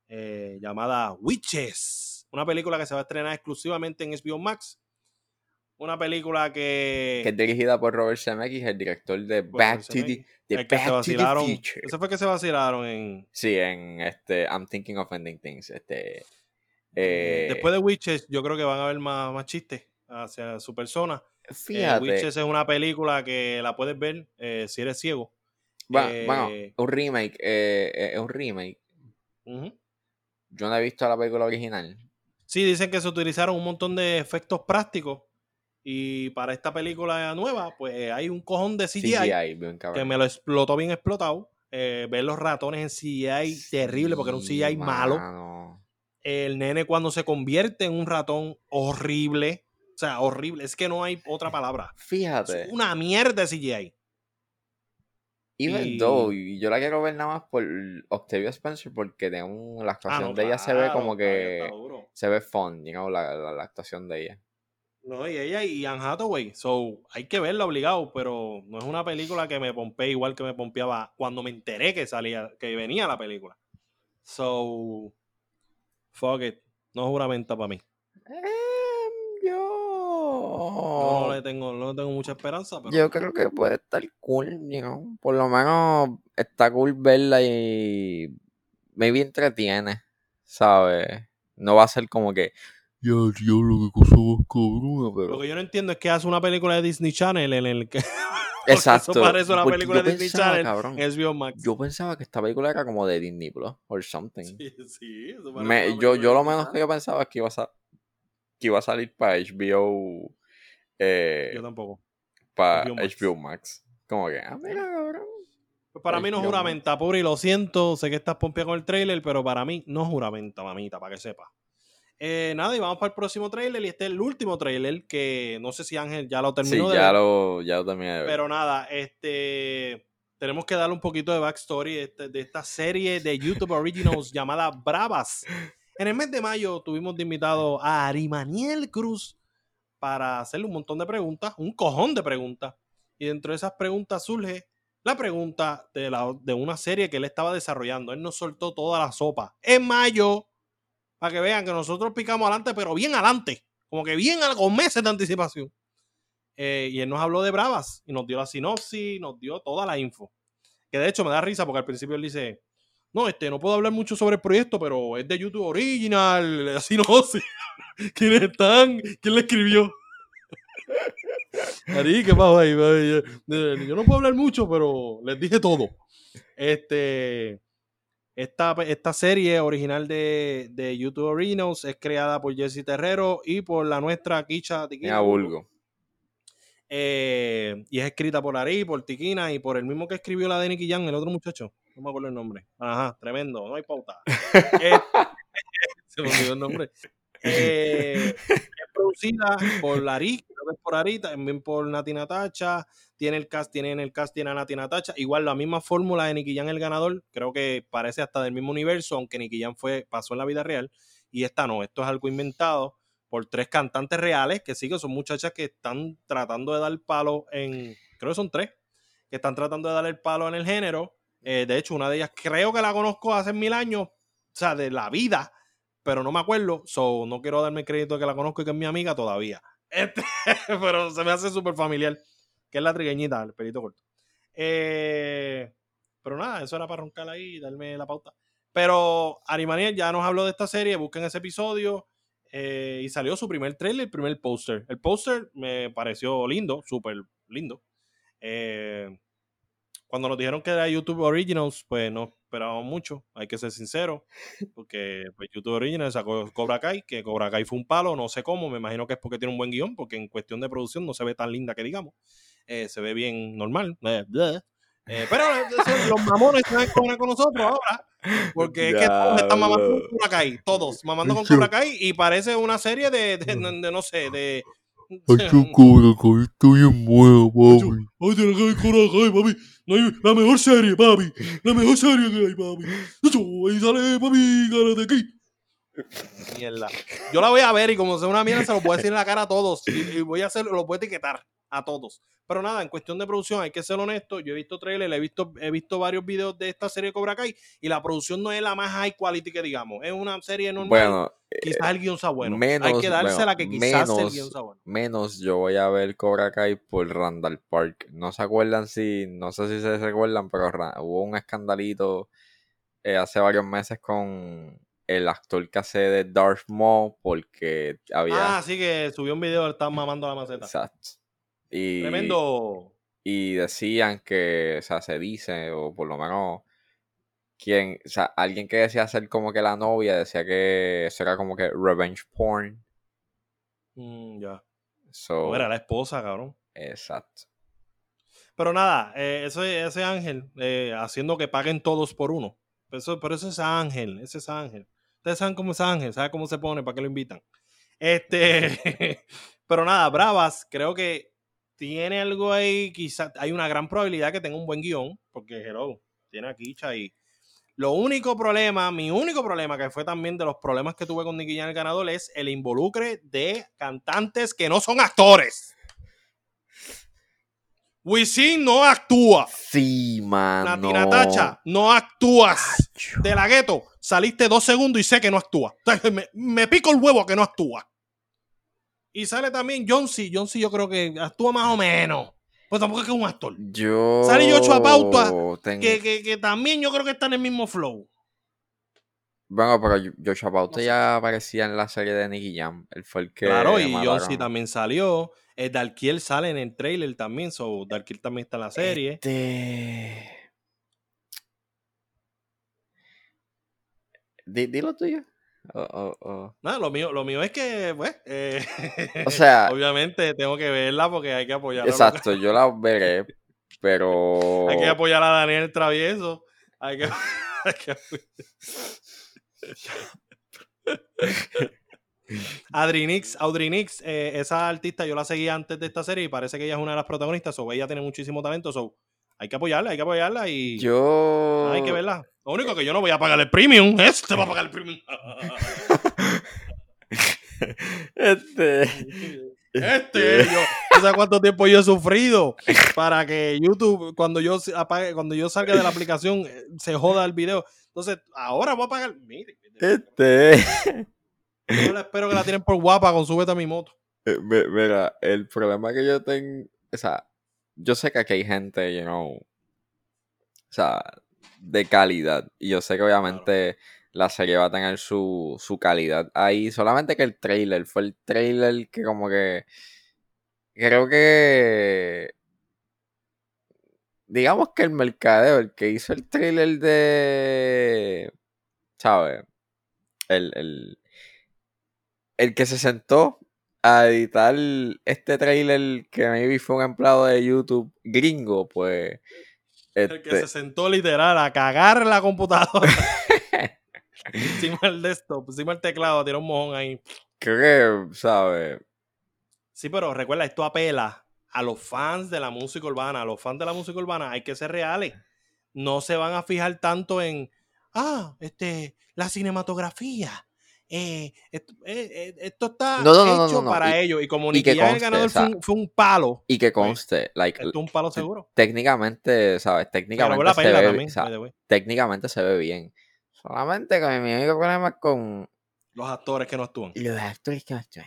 S1: eh, llamada Witches. Una película que se va a estrenar exclusivamente en HBO Max. Una película que...
S2: Que es dirigida por Robert Zemeckis, el director de
S1: por
S2: Back to the, de
S1: el que se
S2: Back to the
S1: vacilaron.
S2: Future.
S1: Ese fue que se vacilaron en...
S2: Sí, en este I'm Thinking of Ending Things. Este, eh,
S1: Después de Witches, yo creo que van a haber más, más chistes hacia su persona. Eh,
S2: fíjate,
S1: Witches es una película que la puedes ver eh, si eres ciego.
S2: bueno,
S1: eh,
S2: bueno, un remake, eh, eh, es un remake. Yo no he visto la película original.
S1: Sí, dicen que se utilizaron un montón de efectos prácticos. Y para esta película nueva, pues hay un cojón de CGI,
S2: CGI, bien
S1: que me lo explotó bien explotado. Eh, ver los ratones en CGI terrible porque era un CGI malo. El nene cuando se convierte en un ratón horrible. O sea, horrible. Es que no hay otra palabra. Es
S2: Fíjate,
S1: una mierda CGI.
S2: even
S1: y-
S2: though, yo la quiero ver nada más por Octavia Spencer porque de un- la
S1: Ah,
S2: actuación
S1: no,
S2: de ella se ve como que se ve fun, you know, la, la, la actuación de ella.
S1: No, y ella y Anne Hathaway. So, hay que verla obligado, pero no es una película que me pompee igual que me pompeaba cuando me enteré que salía, que venía la película. So, fuck it. No juramenta para mí.
S2: Em,
S1: Yo no le tengo, no le tengo mucha esperanza, pero
S2: Yo creo que puede estar cool, you know. Por lo menos está cool verla y maybe entretiene, ¿sabes? No va a ser como que, ya, tío, lo que cosa más cabrona,
S1: lo que yo no entiendo es que hace una película de Disney Channel en el que
S2: Exacto.
S1: eso parece una
S2: porque
S1: película de Disney
S2: pensaba,
S1: Channel
S2: cabrón,
S1: en HBO Max.
S2: yo pensaba que esta película era como de Disney Plus or something.
S1: Sí, sí, eso
S2: Me- yo, yo lo menos que yo pensaba es que iba a, que iba a salir para HBO, eh,
S1: Yo tampoco.
S2: para
S1: HBO Max.
S2: HBO Max. Como que, ah, mira, cabrón.
S1: Pues para mí no
S2: Max.
S1: juramenta, Puri, lo siento, sé que estás pompeado con el trailer, pero para mí no juramenta, mamita, para que sepa. Eh, nada, y vamos para el próximo trailer, y este es el último trailer, que no sé si Ángel ya lo
S2: Sí,
S1: terminó de
S2: ya
S1: ver,
S2: lo, ya lo terminé de ver.
S1: pero nada, este tenemos que darle un poquito de backstory de, este- de esta serie de YouTube Originals llamada Bravas. En el mes de mayo tuvimos de invitado a Arimaniel Cruz para hacerle un montón de preguntas, un cojón de preguntas. Y dentro de esas preguntas surge la pregunta de, la, de una serie que él estaba desarrollando. Él nos soltó toda la sopa en mayo para que vean que nosotros picamos adelante, pero bien adelante, como que bien con meses de anticipación. Eh, y él nos habló de Bravas y nos dio la sinopsis, nos dio toda la info. Que de hecho me da risa porque al principio él dice, no, este, no puedo hablar mucho sobre el proyecto, pero es de YouTube Original, la sinopsis. ¿Quiénes están? ¿Quién le escribió? Ari, ¿qué pasó ahí? Eh, Yo no puedo hablar mucho, pero les dije todo. Este, esta, esta serie original de, de YouTube Originals es creada por Jesse Terrero y por la nuestra Kicha Tiquina.
S2: Bulgo.
S1: Eh, y es escrita por Ari, por Tiquina y por el mismo que escribió la de Nicky Jam, el otro muchacho. No me acuerdo el nombre. Ajá, tremendo, no hay pauta. Eh, se me olvidó el nombre. Eh, es producida por Ari, creo que es por Ari, también por Nati Natacha. Tiene el cast, tiene en el cast, tiene a Nati Natacha. Igual la misma fórmula de Nicky Jam el ganador. Creo que parece hasta del mismo universo, aunque Nicky Jam fue, pasó en la vida real. Y esta no, esto es algo inventado por tres cantantes reales, que sí que son muchachas que están tratando de dar palo en, creo que son tres, que están tratando de dar el palo en el género. Eh, de hecho, una de ellas creo que la conozco hace mil años, o sea, de la vida, pero no me acuerdo, so no quiero darme crédito de que la conozco y que es mi amiga todavía. Este, pero se me hace súper familiar, que es la trigueñita, el pelito corto. Eh, pero nada, eso era para roncar ahí y darme la pauta. Pero Arimaniel ya nos habló de esta serie, busquen ese episodio. Eh, y salió su primer trailer, el primer póster. El póster me pareció lindo, súper lindo. Eh, cuando nos dijeron que era YouTube Originals, pues no esperábamos mucho, hay que ser sincero, porque pues, YouTube Originals sacó Cobra Kai, que Cobra Kai fue un palo, no sé cómo, me imagino que es porque tiene un buen guion, porque en cuestión de producción no se ve tan linda que digamos, Eh, se ve bien normal. eh, bleh. Eh, pero eso, los mamones se van a con nosotros ahora. Porque es que todos están mamando con Cobra Kai. Todos mamando con Cobra Kai. Y parece una serie de, de, de no sé, de.
S3: Ay, tu Cobra Kai, estoy en muevo, papi.
S1: Ay, te la cae Cobra Kai, papi. La mejor serie, papi. La mejor serie que hay, papi. Ahí sale, papi, Karate Kid. Mierda. Yo la voy a ver y como sea una mierda, se lo puedo decir en la cara a todos. Y, voy a hacer, lo puedo etiquetar a todos. Pero nada, en cuestión de producción, hay que ser honesto. Yo he visto trailers, he visto, he visto varios videos de esta serie de Cobra Kai y la producción no es la más high quality que digamos. Es una serie normal. Bueno, quizás eh, el guion sea bueno. Menos, hay que dársela que quizás
S2: menos, el guion sea bueno. Menos yo voy a ver Cobra Kai por Randall Park. No se acuerdan si, no sé si se recuerdan, pero hubo un escandalito eh, hace varios meses con el actor que hace de Darth Maul porque había...
S1: Ah, sí, que subió un video, estaba mamando la maceta.
S2: Exacto. Y,
S1: Tremendo.
S2: Y decían que, o sea, se dice, o por lo menos, quien, o sea, alguien que decía ser como que la novia decía que eso era como que revenge porn.
S1: Mm, ya. So, era la esposa, cabrón.
S2: Exacto.
S1: Pero nada, eh, ese, ese ángel eh, haciendo que paguen todos por uno. Pero eso, pero eso es ángel, ese es ángel. Ustedes saben cómo es Ángel, saben cómo se pone, para qué lo invitan. Este, pero nada, Bravas, creo que tiene algo ahí, quizás hay una gran probabilidad que tenga un buen guion, porque hello, tiene aquí y lo único problema, mi único problema, que fue también de los problemas que tuve con Nicky Jam el ganador, es el involucre de cantantes que no son actores. Wisin no actúa.
S2: Sí, mano.
S1: Natina Tacha, no actúas. De la gueto, saliste dos segundos y sé que no actúa. Me, pico el huevo que no actúa. Y sale también John C. John C. yo creo que actúa más o menos. Pues tampoco es que es un actor.
S2: Yo.
S1: Sale Joshua Pauta, que, que, también yo creo que está en el mismo flow.
S2: Bueno, pero Joshua Pauta ya aparecía en la serie de Nicky Jam. Él fue el que.
S1: Claro, y John C. también salió. Eh, Darkiel sale en el trailer también, so Darkiel también está en la serie.
S2: Este... Dilo tuyo.
S1: No, lo mío, lo mío es que, pues, eh,
S2: o sea,
S1: obviamente tengo que verla porque hay que apoyarla.
S2: Exacto, yo la veré, pero...
S1: hay que apoyar a Daniel Travieso. Hay que... hay que... Adrinix, Audrinix, eh, esa artista yo la seguí antes de esta serie y parece que ella es una de las protagonistas, o ella tiene muchísimo talento, so hay que apoyarla, hay que apoyarla y
S2: yo
S1: hay que verla. Lo único que yo no voy a pagar el premium, este va a pagar el premium.
S2: este
S1: este, yo, ¿sabes cuánto tiempo yo he sufrido para que YouTube, cuando yo apague, cuando yo salga de la aplicación, eh, se joda el video? Entonces, ahora voy a pagar. Mire,
S2: este.
S1: Yo espero que la tienen por guapa con súbete a mi moto.
S2: Eh, mira, el problema que yo tengo, o sea, yo sé que aquí hay gente, you know, o sea, de calidad. Y yo sé que obviamente la serie va a tener su, su calidad ahí. Solamente que el trailer fue el trailer que como que creo que digamos que el mercadeo, el que hizo el trailer de ¿sabes? El, el, el que se sentó a editar este trailer que maybe fue un empleado de YouTube gringo, pues.
S1: El que se este sentó literal a cagar la computadora. encima del desktop, encima del teclado, tiene un mojón ahí.
S2: Creo que, ¿sabes?
S1: Sí, pero recuerda, esto apela a los fans de la música urbana. A los fans de la música urbana hay que ser reales. No se van a fijar tanto en, ah, este, la cinematografía eh, eh, eh, esto, está hecho para ellos. Y como ni el ganador fue, un, palo.
S2: Y que pues, conste, like,
S1: esto es un palo seguro.
S2: Técnicamente, ¿sabes? Técnicamente se ve, técnicamente se ve bien. Solamente que mi único problema es con
S1: los actores que no actúan.
S2: Los actores que no actúan.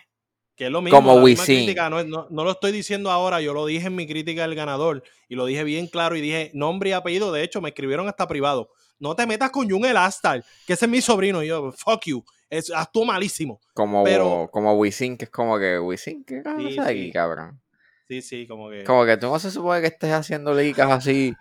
S1: Que es lo mismo. Como crítica, no, no, no, lo estoy diciendo ahora, yo lo dije en mi crítica del ganador y lo dije bien claro y dije nombre y apellido. De hecho, me escribieron hasta privado. No te metas con Jun el Astar, que ese es mi sobrino. Y yo, fuck you es, actuó malísimo.
S2: Como,
S1: pero,
S2: como Wisin, que es como que Wisin, ¿qué sí, aquí, cabrón?
S1: Sí, sí, como que.
S2: Como que tú no se supone que estés haciendo licas así.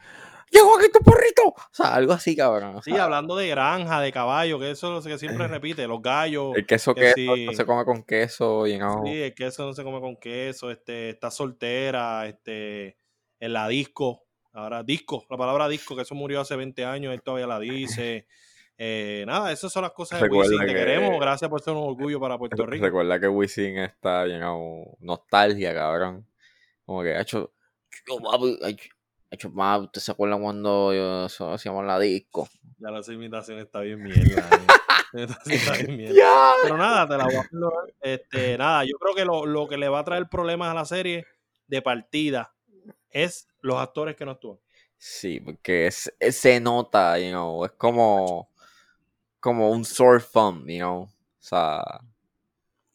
S2: ¡Llegó aquí tu porrito! O sea, algo así, cabrón.
S1: Sí, hablando de granja, de caballo, que eso es lo que siempre repite, los gallos.
S2: El queso que no se come con queso, you know.
S1: Sí, el queso no se come con queso, este, está soltera, este, en la disco, Ahora disco, la palabra disco, que eso murió hace 20 años, él todavía la dice. Eh, nada, esas son las cosas de Wisin. Te
S2: que-
S1: queremos, gracias por ser un orgullo para Puerto Rico.
S2: Recuerda que Wisin está llenado nostalgia, cabrón. Como que ha hecho. Hecho, ha hecho, papi, ¿usted se acuerda cuando yo, eso hacíamos la disco?
S1: Ya la imitación está bien mierda. eh. La imitación está bien mierda. Pero nada, te la voy a perdonar. Este, nada, yo creo que lo, lo que le va a traer problemas a la serie de partida es los actores que no actúan.
S2: Sí, porque es- es- se nota, you know, es como. Como un sore thumb, you know. O sea.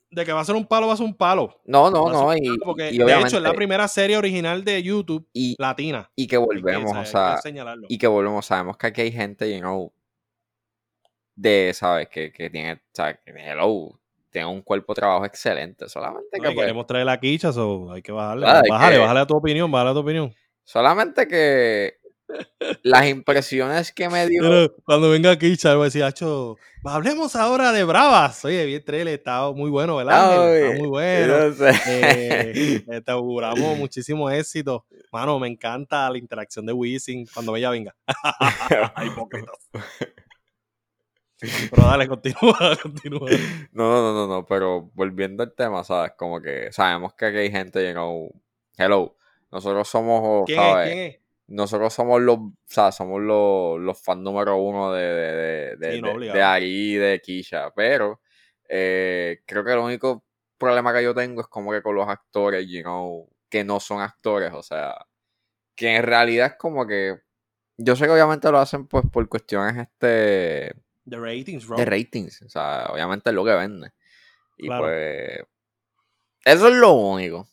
S1: De que va a ser un palo, va a ser un palo.
S2: No, no, no. Y,
S1: porque,
S2: y
S1: de hecho, es la primera serie original de YouTube
S2: y,
S1: latina.
S2: y que
S1: que-
S2: volvemos,
S1: hay
S2: o
S1: que
S2: sea. y que volvemos, sabemos que aquí hay gente, you know, de, ¿sabes? Que, que tiene, o sea, que hello, tiene un cuerpo de trabajo excelente, solamente que, pues,
S1: queremos traer la quicha, so hay que bajarle.
S2: Claro,
S1: bájale,
S2: que-
S1: bájale a tu opinión, bájale a tu opinión.
S2: solamente que las impresiones que me dio,
S1: Pero cuando venga Kicha, voy a decir, Hacho, hablemos ahora de Bravas. Oye, bien trailer, está muy bueno, ¿verdad?
S2: Ay,
S1: Está muy bueno. Eh, eh, te auguramos muchísimo éxito. Mano, me encanta la interacción de Wisin cuando ella venga. Hipócritas. Pero dale, continúa, continúa.
S2: no, no, no, no, no, pero volviendo al tema, ¿sabes? Como que sabemos que aquí hay gente, you know, hello, nosotros somos,
S1: ¿Quién es?
S2: ¿sabes?
S1: ¿Quién es?
S2: nosotros somos los, o sea, somos los, los fans número uno de, de, de,
S1: Sí, no,
S2: de- Ari de Kisha, pero eh, creo que el único problema que yo tengo es como que con los actores, you know, que no son actores, o sea, que en realidad es como que, yo sé que obviamente lo hacen pues por cuestiones este
S1: The ratings, bro.
S2: de ratings, o sea, obviamente es lo que vende. Y
S1: Claro.
S2: pues, eso es lo único.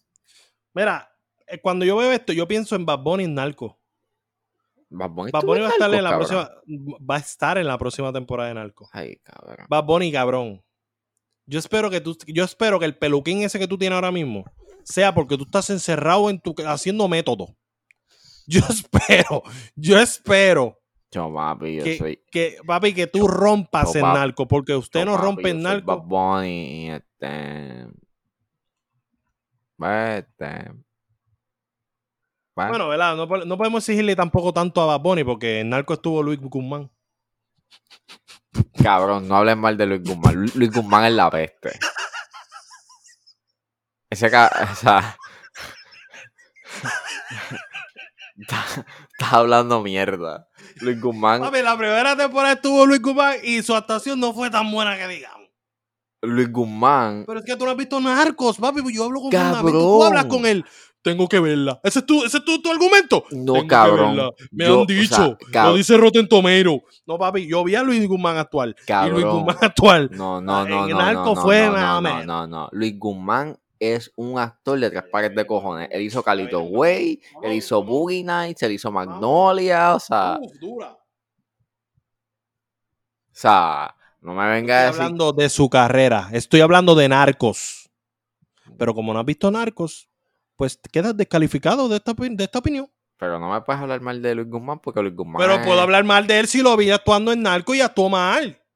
S1: Mira, eh, cuando yo veo esto, yo pienso en Bad Bunny en Narco.
S2: Bad Bunny
S1: Bad Bunny va a estar en la
S2: cabrón.
S1: próxima, va a estar en la próxima temporada de Narco.
S2: Ay, cabrón.
S1: Bad Bunny, cabrón. Yo espero que tú, yo espero que el peluquín ese que tú tienes ahora mismo sea porque tú estás encerrado en tu haciendo método. Yo espero, yo espero
S2: Yo, papi, yo
S1: que,
S2: soy...
S1: que, papi, que tú rompas
S2: yo,
S1: en
S2: papi,
S1: narco, porque usted no
S2: papi,
S1: rompe
S2: soy
S1: narco.
S2: Bad Bunny este... Este... Bueno,
S1: Bueno, ¿verdad? No, po- no podemos exigirle tampoco tanto a Bad Bunny porque en narco estuvo Luis Guzmán.
S2: cabrón, no hables mal de Luis Guzmán. Lu- Luis Guzmán es la peste. Ese. O sea... Estás hablando mierda. Luis Guzmán...
S1: Papi, la primera temporada estuvo Luis Guzmán y su actuación no fue tan buena que digamos.
S2: Luis Guzmán...
S1: Pero es que tú no has visto Narcos, papi. pues Yo hablo con fundamento, Tú
S2: Cabrón.
S1: hablas con él. Tengo que verla. ¿Ese es tu, ese es tu, tu argumento?
S2: No,
S1: Tengo que
S2: cabrón.
S1: verla. Me
S2: Yo,
S1: han
S2: o sea,
S1: dicho.
S2: cab-
S1: Lo dice Rotten Tomato. No, papi. Yo vi a Luis Guzmán actual. Y Luis
S2: Cabrón.
S1: Guzmán actual.
S2: No, no,
S1: Ah,
S2: no,
S1: en
S2: no,
S1: Narco
S2: no,
S1: fue
S2: no,
S1: más
S2: no,
S1: o
S2: no, no. Luis Guzmán es un actor de tres pares de cojones. Él hizo Calito Way, él hizo Boogie Nights, él hizo Magnolia, o sea, o sea, no me venga a
S1: Estoy
S2: decir.
S1: hablando de su carrera. Estoy hablando de Narcos. Pero como no has visto Narcos, pues te quedas descalificado de esta, de esta opinión.
S2: Pero no me puedes hablar mal de Luis Guzmán porque Luis Guzmán.
S1: Pero
S2: es-
S1: puedo hablar mal de él si lo vi actuando en Narco y actuó mal.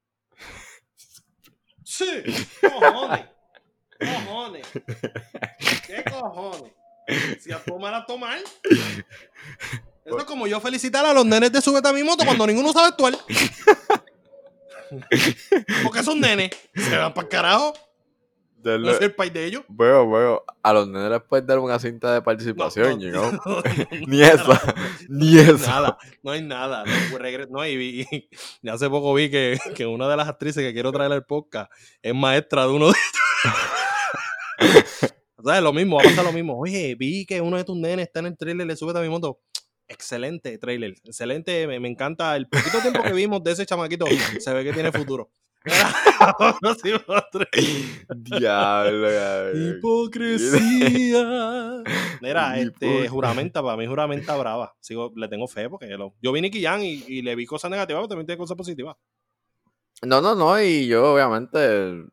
S1: Sí, cojones. Cojones. ¿Qué cojones? Si actuó mal, actuó mal. Eso es como yo felicitar a los nenes de Súbete a mi moto cuando ninguno sabe actuar. Porque son nenes. Se van para el carajo.
S2: de
S1: No
S2: lo-
S1: es el país de ellos.
S2: Veo, veo. A los nenes les puedes dar una cinta de participación,
S1: No, no, no,
S2: Ni esa, ni esa.
S1: Nada, no hay nada. No, y, vi- y hace poco vi que, que una de las actrices que quiero traer al podcast es maestra de uno de ¿Sabes? Lo mismo, va a pasar lo mismo. Oye, vi que uno de tus nenes está en el trailer, le sube a mi moto. Excelente trailer, excelente, me, me encanta. El poquito tiempo que vimos de ese chamaquito, se ve que tiene futuro.
S2: Diablo.
S1: Hipocresía. Mira, este, juramenta, para mí juramenta brava. Sigo, le tengo fe porque lo- yo vi Nicky y, y le vi cosas negativas, pero también tiene cosas positivas.
S2: No, no, no, y yo obviamente,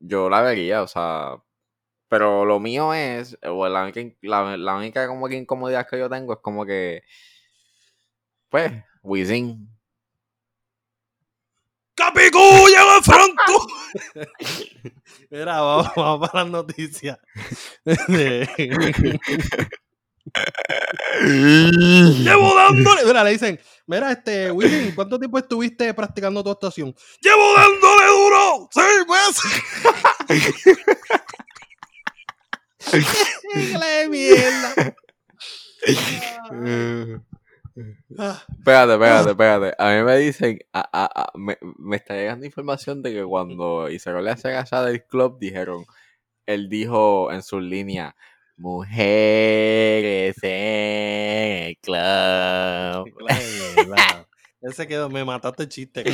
S2: yo la vería, o sea, pero lo mío es, o la única, la, la única como que incomodidad que yo tengo es como que, pues, Wisin.
S1: ¡Capicú llegó el Franco! Mira, vamos, vamos para las noticias. Llevo dándole. Mira, le dicen, mira, este, Willy, ¿cuánto tiempo estuviste practicando tu actuación? Llevo dándole duro. Seis meses. ¡Qué mierda! Ah,
S2: Espérate, espérate, espérate. A mí me dicen, a- a- a- me, me está llegando información de que cuando hicieron la saga del club dijeron, él dijo en su línea, mujeres en el club.
S1: claro, claro. Él se quedó, me mataste el chiste.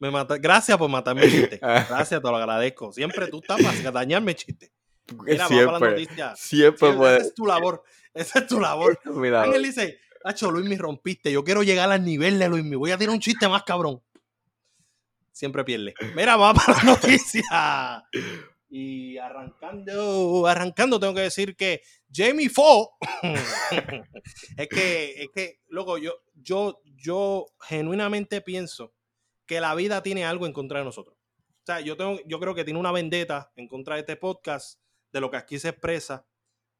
S1: Me mata- Gracias por matarme el chiste. Gracias, te lo agradezco. Siempre tú estás para dañarme el chiste. Mira, vamos a la
S2: siempre,
S1: noticia.
S2: siempre
S1: Sí,
S2: puede.
S1: Esa es tu labor. Esa es tu labor.
S2: Mira,
S1: Ángel dice, Hacho, Luis, me rompiste. Yo quiero llegar al nivel de Luis, me voy a tirar un chiste más cabrón. Siempre pierde. Mira, vamos para la noticia. Y arrancando, arrancando, tengo que decir que Jamie Foxx es que, es que, loco, yo, yo, yo genuinamente pienso que la vida tiene algo en contra de nosotros. O sea, yo, tengo, yo creo que tiene una vendetta en contra de este podcast, de lo que aquí se expresa,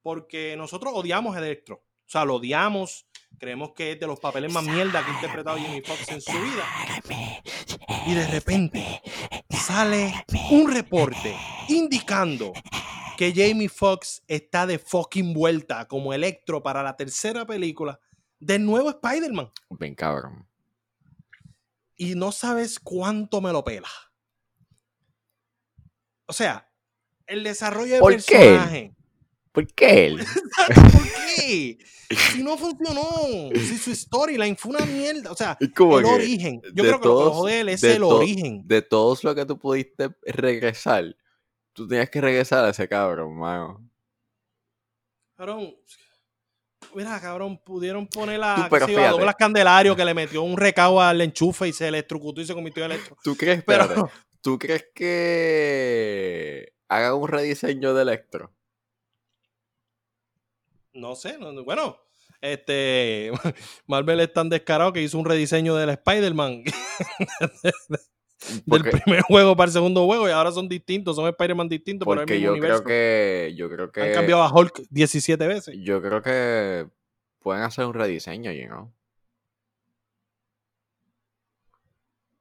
S1: porque nosotros odiamos a Electro. O sea, lo odiamos, creemos que es de los papeles más mierda que ha interpretado Jamie Foxx en su vida. Y de repente sale un reporte indicando que Jamie Foxx está de fucking vuelta como Electro para la tercera película del nuevo Spider-Man.
S2: ven cabrón.
S1: Y no sabes cuánto me lo pela. O sea, el desarrollo de
S2: ¿Por qué?
S1: personaje.
S2: ¿Por qué él?
S1: ¿Por qué? Si no funcionó. Si su storyline fue una mierda. O sea, el
S2: que
S1: origen. Yo
S2: de
S1: creo que lo que jode él es
S2: de
S1: el origen.
S2: de todos lo que tú pudiste regresar, tú tenías que regresar a ese cabrón, mano.
S1: Cabrón. Mira, cabrón, pudieron poner a,
S2: Tú,
S1: qué a. Douglas Candelario que le metió un recao al enchufe y se electrocutó y se convirtió en electro.
S2: ¿Tú crees,
S1: Pero
S2: espérate, ¿tú crees que haga un rediseño de Electro?
S1: no sé, no- bueno, este Marvel es tan descarado que hizo un rediseño del Spider-Man del primer juego para el segundo juego y ahora son distintos, son Spider-Man distintos, pero es
S2: porque
S1: el mismo
S2: yo
S1: universo.
S2: creo que yo creo
S1: Han
S2: que
S1: cambiado a Hulk 17 veces.
S2: yo creo que pueden hacer un rediseño, you know.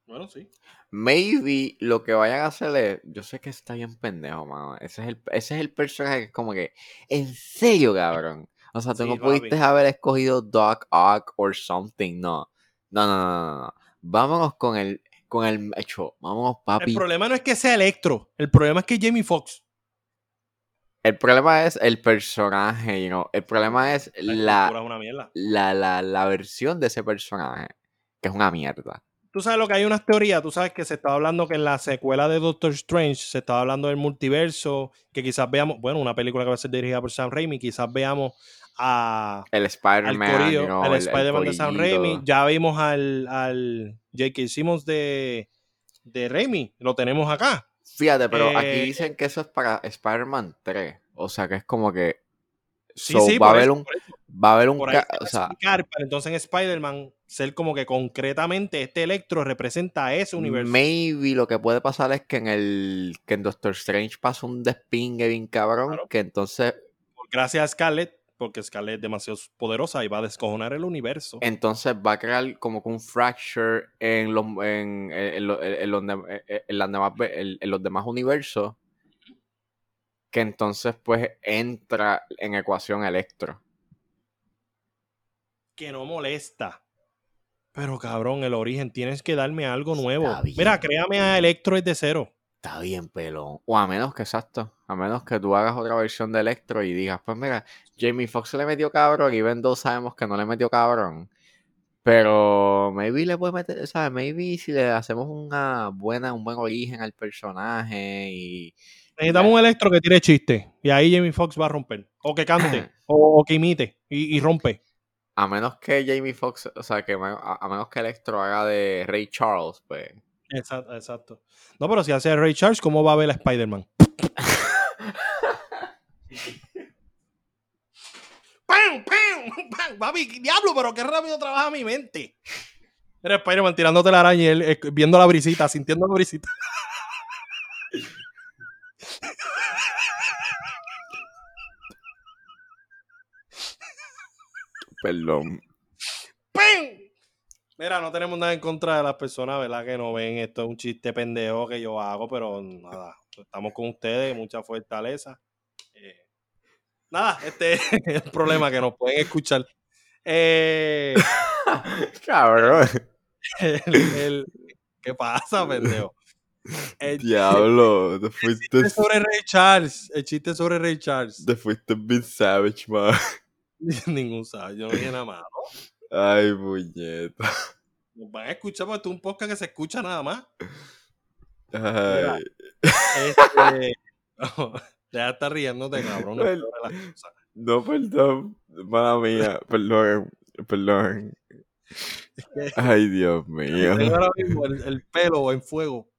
S1: Bueno, sí.
S2: Maybe lo que vayan a hacer es. Yo sé que está bien pendejo, mano. Ese es el, ese es el personaje que es como que. En serio, cabrón. O sea, tú
S1: Sí,
S2: no pudiste haber escogido Doc Ock or something. No. No, no, no, no, no. Vámonos con el. Con el hecho. Vámonos, papi.
S1: El problema no es que sea Electro, el problema es que Jamie Foxx.
S2: El problema es el personaje, you know. El problema es
S1: La,
S2: la,
S1: es
S2: la, la, la versión de ese personaje. Que es una mierda.
S1: Tú sabes lo que hay unas teorías, tú sabes que se estaba hablando que en la secuela de Doctor Strange se estaba hablando del multiverso, que quizás veamos, bueno, una película que va a ser dirigida por Sam Raimi, quizás veamos a,
S2: El Spider-Man.
S1: corillo,
S2: you know,
S1: el, Spider-Man de Sam. Raimi, ya vimos al, al J.K. Simmons de, de Raimi, lo tenemos acá.
S2: Fíjate, pero
S1: Eh,
S2: aquí dicen que eso es para Spider-Man 3. O sea que es como que.
S1: Sí,
S2: so,
S1: sí,
S2: va, a haber un, va a haber un.
S1: Va
S2: o
S1: a
S2: sea,
S1: explicar, pero entonces en Spider-Man ser como que concretamente este Electro representa a ese universo.
S2: maybe lo que puede pasar es que en el. Que en Doctor Strange pasa un despingue bien cabrón.
S1: Claro.
S2: Que entonces.
S1: Gracias a Scarlett, porque Scarlett es demasiado poderosa y va a descojonar el universo.
S2: Entonces va a crear como que un fracture en los, en, en, lo- en los las demás los demás universos. Que entonces pues entra en ecuación Electro.
S1: que no molesta. Pero cabrón, el origen, tienes que darme algo nuevo.
S2: Bien.
S1: Mira, créame a Electro desde cero.
S2: Está bien, pelón. O a menos que, exacto, a menos que tú hagas otra versión de Electro y digas, pues mira, Jamie Foxx le metió cabrón y Ben 2 sabemos que no le metió cabrón. Pero maybe le puedes meter, ¿sabes? Maybe si le hacemos una buena, un buen origen al personaje y...
S1: Necesitamos un Electro que tire chiste. Y ahí Jamie Foxx va a romper. O que cante. o, o que imite. Y, y rompe.
S2: A menos que Jamie Foxx, o sea, que a, a menos que Electro haga de Ray Charles, pues...
S1: Exacto, exacto. No, pero si hace Ray Charles, ¿cómo va a ver a Spider-Man? ¡Pam! ¡Pam! ¡Pam! Papi, diablo, pero qué rápido trabaja mi mente. Era Spider-Man tirándote la araña y él eh, viendo la brisita, sintiendo la brisita.
S2: Perdón.
S1: ¡Pim! Mira, no tenemos nada en contra de las personas, ¿verdad? Que no ven esto es un chiste pendejo que yo hago, pero nada, estamos con ustedes, mucha fortaleza. Eh, nada, este es el problema que nos pueden escuchar. Eh,
S2: Cabrón.
S1: el- el- ¿Qué pasa, pendejo? El
S2: Diablo. Te
S1: chiste
S2: fuiste,
S1: sobre Ray Charles, el chiste sobre Ray Charles.
S2: te fuiste bien savage, man.
S1: Ningún sabe, yo no dije nada más.
S2: Ay, puñeta.
S1: Nos van a escuchar porque es un podcast que se escucha nada más.
S2: Ay.
S1: Este, deja de estar riéndote, cabrón. No cosas.
S2: No, perdón. Mala mía. Perdón. Perdón. Ay, Dios mío.
S1: Ahora mismo el, el pelo en fuego.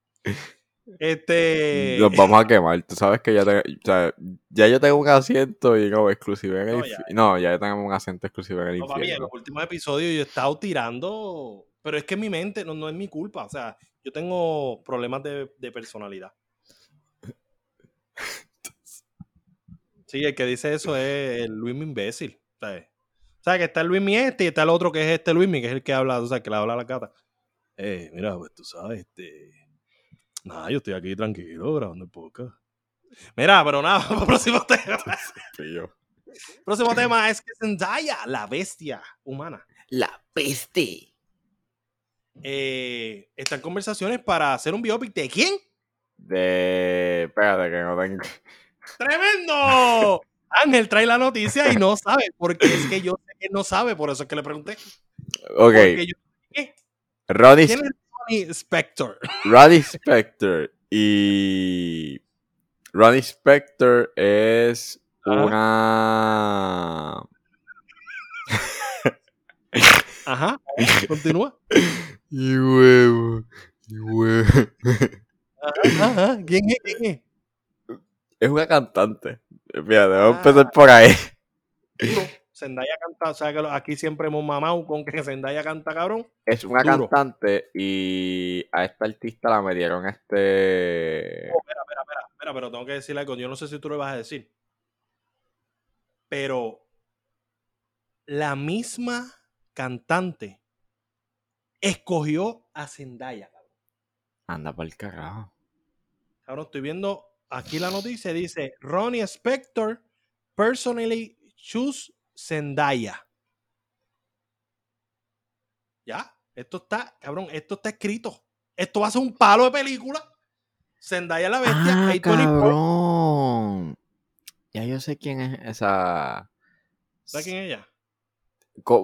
S1: Este.
S2: Nos vamos a quemar. Tú sabes que ya, te- ya yo tengo un asiento y exclusivo en el
S1: No, ya.
S2: No, ya tenemos un asiento exclusivo en el
S1: No, papi, en los últimos episodios yo he estado tirando. Pero es que mi mente no, no es mi culpa. O sea, yo tengo problemas de, de personalidad. Sí, el que dice eso es el Luis imbécil. ¿sabes? O sea, que está el Luis este y está el otro que es este Luis que es el que habla, o sea, que le habla a la gata. Eh, mira, pues tú sabes, este. Nada, yo estoy aquí tranquilo grabando el podcast. Mira, pero nada, próximo tema. Próximo tema es que Zendaya, la bestia humana.
S2: La peste.
S1: Eh, está en conversaciones para hacer un biopic de quién?
S2: De. Espérate, que no tengo.
S1: ¡Tremendo! Ángel trae la noticia y no sabe, porque es que yo sé que no sabe, por eso es que le pregunté.
S2: Ok.
S1: Porque yo- ¿qué?
S2: Roddy,
S1: ¿Quién es Tony Spector?
S2: Roddy Spector y. Roddy Spector es una.
S1: Ajá, continúa.
S3: Y huevo. Y huevo.
S1: Ajá, ajá. ¿Quién es? ¿Quién es?
S2: Es una cantante. Fíjate, vamos a
S1: Ah.
S2: empezar por ahí.
S1: Duro. Zendaya canta, o sea que aquí siempre hemos mamado con que Zendaya canta cabrón.
S2: Es una
S1: Duro.
S2: cantante y a esta artista la metieron este.
S1: Oh, espera, espera, espera, espera, pero tengo que decirle algo. Yo no sé si tú lo vas a decir. Pero la misma cantante escogió a Zendaya. cabrón.
S2: Anda por el carajo.
S1: Cabrón, estoy viendo aquí la noticia. Dice Ronnie Spector personally choose Zendaya. Ya, esto está, cabrón, esto está escrito. Esto va a ser un palo de película. Zendaya la bestia.
S2: Ah, cabrón. Ya yo sé quién es esa.
S1: ¿Sabes quién es ella?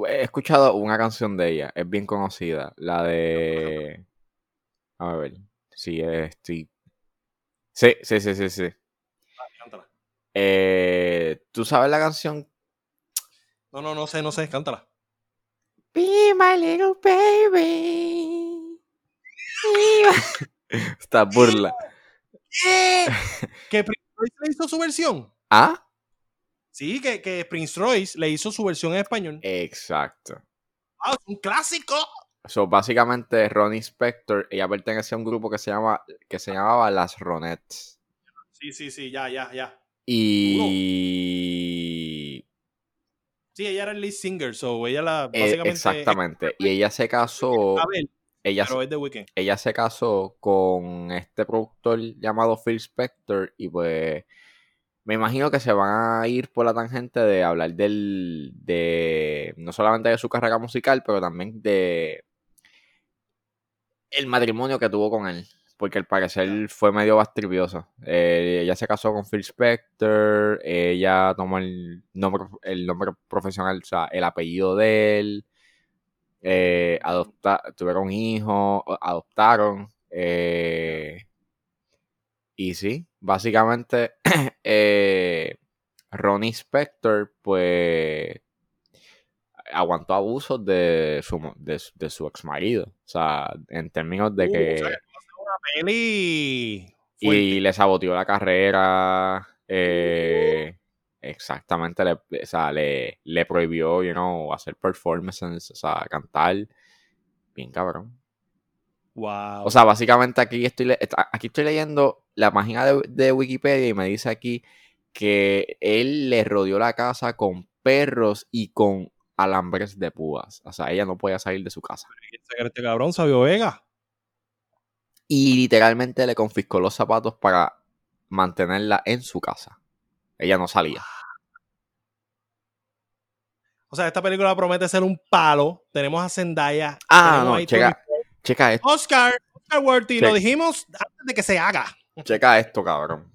S2: He escuchado una canción de ella, es bien conocida, la de... A ver, sí, estoy... Sí, sí, sí, sí, sí.
S1: Ah.
S2: Eh, ¿Tú sabes la canción?
S1: No, no, no sé, no sé, cántala.
S2: Be my little baby. Esta burla.
S1: ¿Que Prince Royce le hizo su versión?
S2: ¿Ah?
S1: Sí, que, que Prince Royce le hizo su versión en español.
S2: Exacto.
S1: ¡Ah, es un clásico!
S2: So, básicamente, Ronnie Spector, ella pertenecía a un grupo que se, llama, que se llamaba Las Ronettes.
S1: Sí, sí, sí, ya, ya, ya.
S2: Y...
S1: Sí, ella era el lead singer, so ella la
S2: Eh,
S1: básicamente.
S2: exactamente. Y ella se casó.
S1: A ver,
S2: Ella,
S1: pero es de Weekend.
S2: ella se casó con este productor llamado Phil Spector. Y pues. Me imagino que se van a ir por la tangente de hablar del. de. no solamente de su carrera musical, pero también de. el matrimonio que tuvo con él. Porque al parecer fue medio bastribioso. Eh, ella se casó con Phil Spector. Ella tomó el nombre, el nombre profesional, o sea, el apellido de él. eh, adopta- tuvieron hijos, adoptaron. eh, y sí, básicamente eh, Ronnie Spector, pues aguantó abusos de su, de, su- de su ex marido. O sea, en términos de
S1: Uh,
S2: que.
S1: o sea,
S2: y le saboteó la carrera. eh, exactamente, le, o sea, le, le prohibió, you know, hacer performances, o sea, cantar. Bien cabrón.
S1: Wow.
S2: O sea, básicamente aquí estoy, aquí estoy leyendo la página de, de Wikipedia y me dice aquí que él le rodeó la casa con perros y con alambres de púas. O sea, ella no podía salir de su casa.
S1: ¿Quién se cree este cabrón? Sabio Vega.
S2: Y literalmente le confiscó los zapatos para mantenerla en su casa. Ella no salía.
S1: O sea, esta película promete ser un palo. Tenemos a Zendaya.
S2: Ah, no, checa, checa esto,
S1: Oscar, Oscar Worthy, lo dijimos antes de que se haga.
S2: checa esto, cabrón.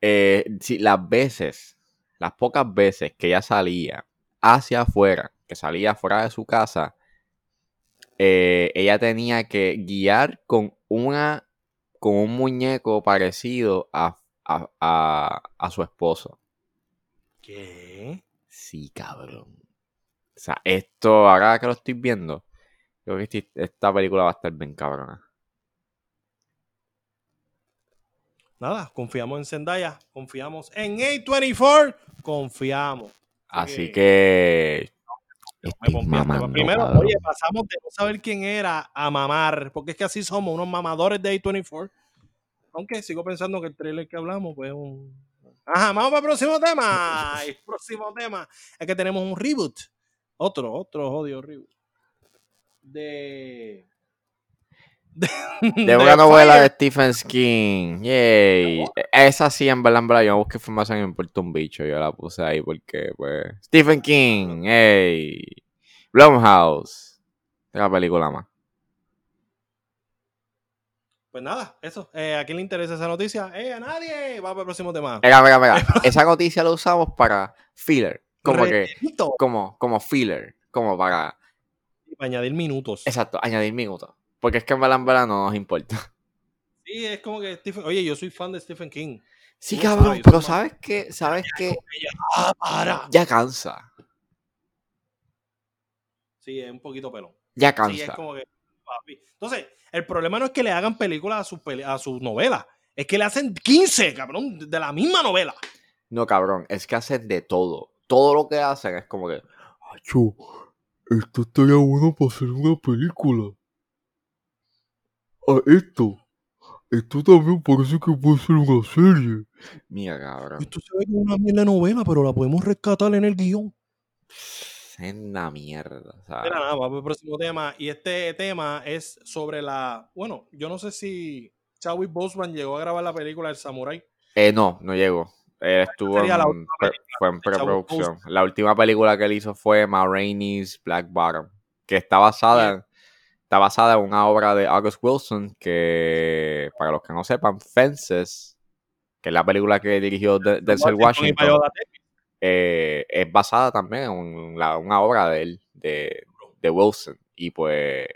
S2: Eh, si las veces, las pocas veces que ella salía hacia afuera, que salía fuera de su casa, eh, ella tenía que guiar con una, con un muñeco parecido a, a, a- a su esposo.
S1: ¿Qué?
S2: Sí, cabrón. O sea, esto, ahora que lo estoy viendo, creo que este- esta película va a estar bien cabrona.
S1: Nada, confiamos en Zendaya, confiamos en A24, confiamos.
S2: Así
S1: que.
S2: Mamando,
S1: Primero,
S2: cabrón.
S1: oye, pasamos de no saber quién era a mamar, porque es que así somos, unos mamadores de A24. Aunque sigo pensando que el trailer que hablamos, pues un. Ajá, vamos para el próximo tema. El próximo tema es que tenemos un reboot. Otro, otro odio reboot. De. De,
S2: una novela de. Stephen King. Yay. Esa sí, en verdad, en verdad, yo no busqué información y me importa un bicho. Yo la puse ahí porque, pues. Stephen King. Yay. Blumhouse. La película más.
S1: Pues nada, eso. Eh, ¿A quién le interesa esa noticia? Eh, a nadie. Vamos para el próximo tema.
S2: Mira, mira, mira. Esa noticia la usamos para filler. Como que. Como, como filler. Como para.
S1: Para añadir minutos.
S2: Exacto, añadir minutos. Porque es que en verdad, en verdad no nos importa.
S1: Sí, es como que Stephen. Oye, yo soy fan de Stephen King.
S2: Sí, cabrón,
S1: sabes,
S2: pero ¿sabes qué? ¿Sabes qué?
S1: Ah, para.
S2: Ya cansa.
S1: Sí, es un poquito pelón.
S2: Ya
S1: Sí, es
S2: cansa.
S1: como que. papi. Entonces, el problema no es que le hagan películas a sus a sus novelas. Es que le hacen 15, cabrón, de la misma novela.
S2: No, cabrón, es que hacen de todo. Todo lo que hacen es como que.
S3: Acho, esto estaría bueno para hacer una película. Ah, esto. Esto también parece que puede ser una serie.
S2: Mira, cabrón.
S1: Esto se ve como una mierda de novela, pero la podemos rescatar en el guion.
S2: Es una mierda. sea,
S1: Mira, nada, vamos al próximo tema. Y este tema es sobre la. Bueno, yo no sé si Chadwick Boseman llegó a grabar la película El Samurai.
S2: eh, no, no llegó. Él estuvo
S1: la
S2: en, pre- fue en
S1: Chadwick
S2: preproducción. La última película que él hizo fue Ma Rainey's Black Bottom, que está basada, está basada en una obra de August Wilson, que para los que no sepan, Fences, que es la película que dirigió De- Denzel Washington, eh, es basada también en la- una obra de él, de, de Wilson. Y pues,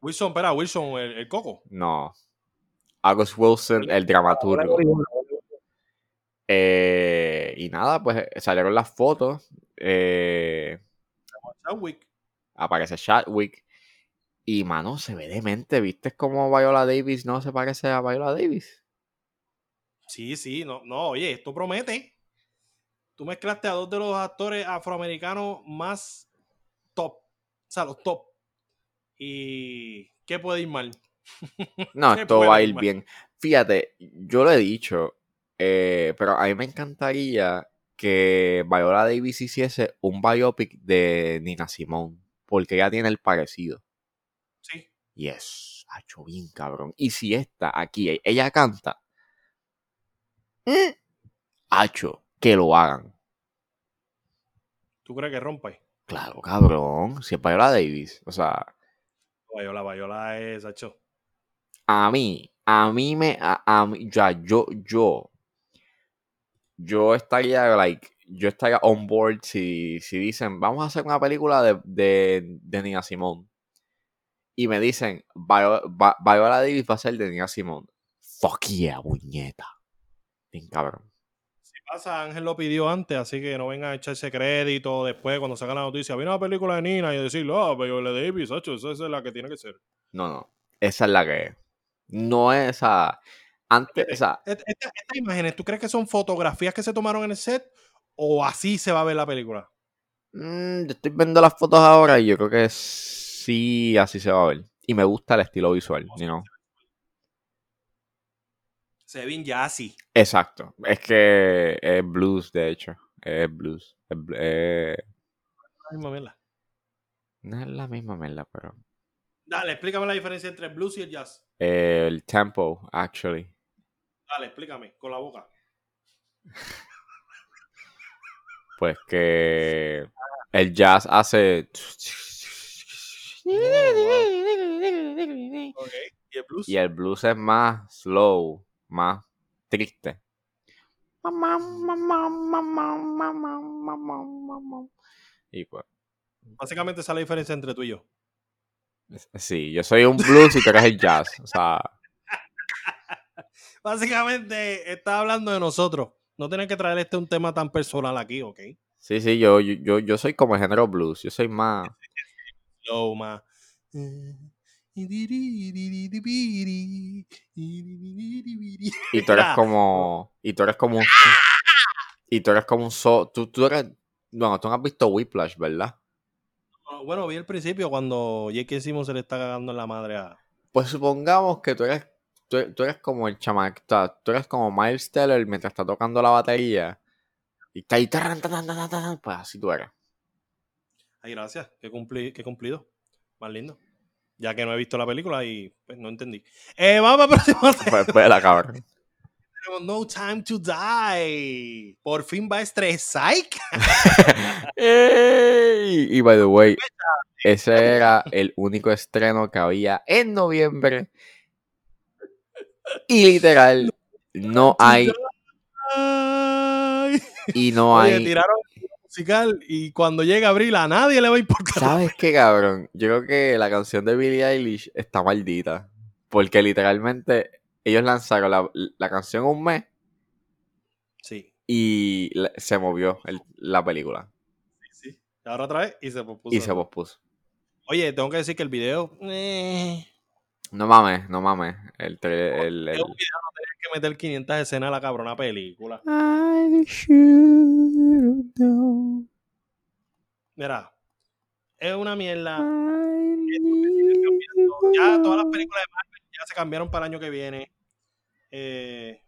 S1: Wilson, espera, Wilson, el, el coco.
S2: no. August Wilson, el dramaturgo. Eh, y nada, pues salieron las fotos. eh,
S1: Chadwick.
S2: aparece Chadwick. Y mano, se ve demente. ¿Viste cómo Viola Davis no se parece a Viola Davis?
S1: Sí, sí, no, no, oye, esto promete. Tú mezclaste a dos de los actores afroamericanos más top. O sea, los top. ¿Y qué puede ir mal?
S2: No,
S1: ¿Qué
S2: esto va a
S1: ir
S2: ir
S1: mal?
S2: bien. Fíjate, yo lo he dicho, eh, pero a mí me encantaría que Viola Davis hiciese un biopic de Nina Simone, porque ella tiene el parecido. Y es, hacho, bien cabrón. Y si esta aquí, e- ella canta, mm, hacho, que lo hagan.
S1: ¿Tú crees que rompa? ahí?
S2: Claro, cabrón. Si es Viola Davis. O sea,
S1: Viola, Viola es, Sacho.
S2: a mí, a mí me, a, a mí, ya, yo, yo, yo estaría, like, yo estaría on board si, si dicen, vamos a hacer una película de, de, de Nina Simone. Y me dicen, Viola Davis va a ser de Nina Simone. Fuck yeah, puñeta. Bien cabrón.
S1: Si pasa, Ángel lo pidió antes, así que no vengan a echarse crédito después cuando sacan la noticia. Viene una película de Nina y decirlo, ah, Viola Davis, Sacho, esa es la que tiene que ser.
S2: No, no. Esa es la que es. No es esa. Antes, o sea,
S1: Et- esta- Estas imágenes, ¿tú crees que son fotografías que se tomaron en el set o así se va a ver la película?
S2: Mm, yo estoy viendo las fotos ahora y yo creo que sí, así se va a ver. Y me gusta el estilo visual, you know.
S1: Se ve bien jazzy.
S2: Exacto. Es que es blues, de hecho. Es blues. Es eh,
S1: la misma mierda.
S2: No es la misma mierda, pero.
S1: Dale, explícame la diferencia entre el blues y el jazz.
S2: eh, el tempo, actually.
S1: Dale, explícame, con la boca.
S2: Pues que el jazz hace.
S1: ¿Y el blues?
S2: Y el blues es más slow, más triste. Y pues,
S1: Básicamente esa es la diferencia entre tú y yo.
S2: sí, yo soy un blues y tú eres el jazz. O sea,
S1: Básicamente está hablando de nosotros. No tienes que traer este un tema tan personal aquí, ¿ok?
S2: sí, sí, yo, yo, yo soy como el género blues. Yo soy más.
S1: Slow, ma.
S2: Y tú eres como. Y tú eres como un. Y tú eres como un so. Tú, tú eres. Bueno, tú no has visto Whiplash, ¿verdad?
S1: Bueno, vi el principio cuando J.K. Simmons se le está cagando en la madre a.
S2: Pues supongamos que tú eres. Tú, tú eres como el chamaco. Tú eres como Miles Teller mientras está tocando la batería. Y está ahí. Pues así tú eres.
S1: Ay, gracias. Qué, cumpli- qué cumplido. Más lindo. Ya que no he visto la película y pues no entendí. Eh, vamos a próxima.
S2: Pues, pues la cabrón.
S1: Tenemos No Time to Die. Por fin va a estresar.
S2: ¡Ey! Y by the way, ese era el único estreno que había en noviembre. Y literal, no hay.
S1: Ay.
S2: Y no
S1: Oye,
S2: hay.
S1: tiraron el musical y cuando llegue abril a nadie le va a importar.
S2: ¿Sabes qué, cabrón? Yo creo que la canción de Billie Eilish está maldita. Porque literalmente ellos lanzaron la, la canción un mes
S1: Sí,
S2: y se movió el- la película.
S1: sí, sí. Ahora otra vez y se pospuso.
S2: Y se pospuso.
S1: Oye, tengo que decir que el video. eh,
S2: No mames, no mames. El, el-
S1: es
S2: el-
S1: que meter 500 escenas a la cabrona película.
S2: I should know.
S1: Mira, es una mierda.
S2: I
S1: Ya todas las películas de Marvel ya se cambiaron para el año que viene. Eh,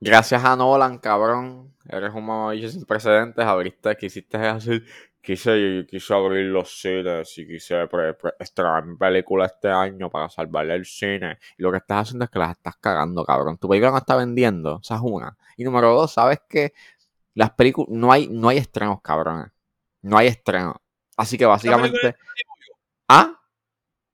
S2: Gracias a Nolan, cabrón. Eres un mamabicho sin precedentes. Abriste, quisiste hacer. Quise, quise abrir los cines y quise pre- pre- estrenar mi película este año para salvarle el cine. Y lo que estás haciendo es que las estás cagando, cabrón. Tu película no está vendiendo. Esa es una. Y número dos, sabes que las películas. No hay, no hay estrenos, cabrón. No hay estrenos. Así que básicamente. ¿Ah?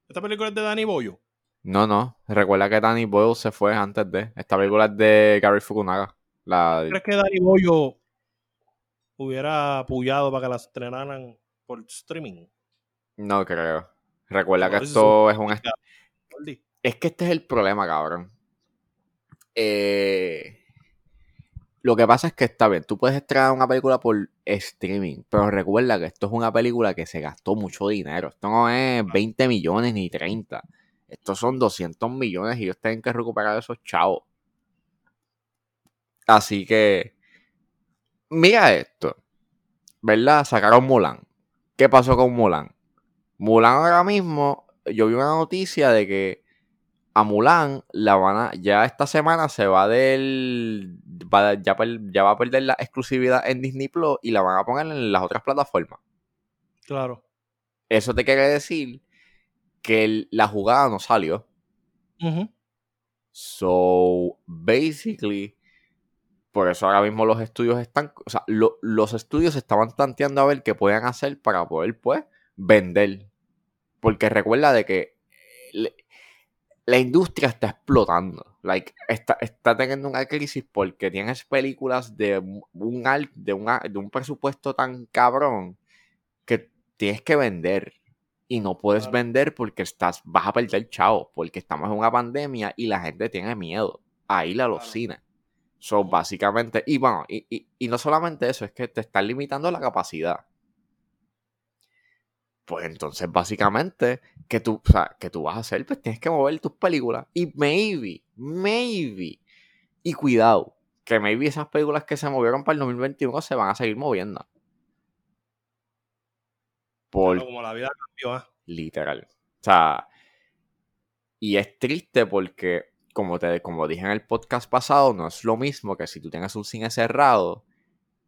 S1: esta película es de Danny Boyo.
S2: No, no. Recuerda que Danny Boyle se fue antes de. Esta película es de Gary Fukunaga. La,
S1: ¿Crees que Danny Boyo hubiera apoyado para que la estrenaran por streaming?
S2: No creo. Recuerda que esto es un... Es que este es el problema, cabrón. Eh, Lo que pasa es que está bien, tú puedes estrenar una película por streaming, pero recuerda que esto es una película que se gastó mucho dinero. Esto no es 20 millones ni 30. Estos son 200 millones y ellos tienen que recuperar esos chavos. Así que, mira esto. ¿Verdad? Sacaron Mulan. ¿Qué pasó con Mulan? Mulan ahora mismo, yo vi una noticia de que a Mulan la van a, ya esta semana se va del, va- ya, per- ya va a perder la exclusividad en Disney Plus y la van a poner en las otras plataformas.
S1: Claro.
S2: Eso te quiere decir que el- la jugada no salió. So, basically, por eso ahora mismo los estudios están, o sea, lo- los estudios estaban tanteando a ver qué pueden hacer para poder, pues, vender. Porque recuerda de que le- la industria está explotando. Like, está, está teniendo una crisis porque tienes películas de un, de, una- de un presupuesto tan cabrón que tienes que vender. Y no puedes
S1: Claro.
S2: vender porque estás, vas a perder chavo. Porque estamos en una pandemia y la gente tiene miedo a ir a los
S1: Claro.
S2: cines. So, básicamente, y bueno, y, y- y no solamente eso, es que te están limitando la capacidad. Pues entonces, básicamente, que tú, o sea, que tú vas a hacer, pues tienes que mover tus películas. Y maybe, maybe, y cuidado, que maybe esas películas que se movieron para el 2021 se van a seguir moviendo. Por
S1: Claro, como la vida cambió, ¿ah?
S2: literal. O sea, y es triste porque, como, te, como dije en el podcast pasado, no es lo mismo que si tú tienes un cine cerrado,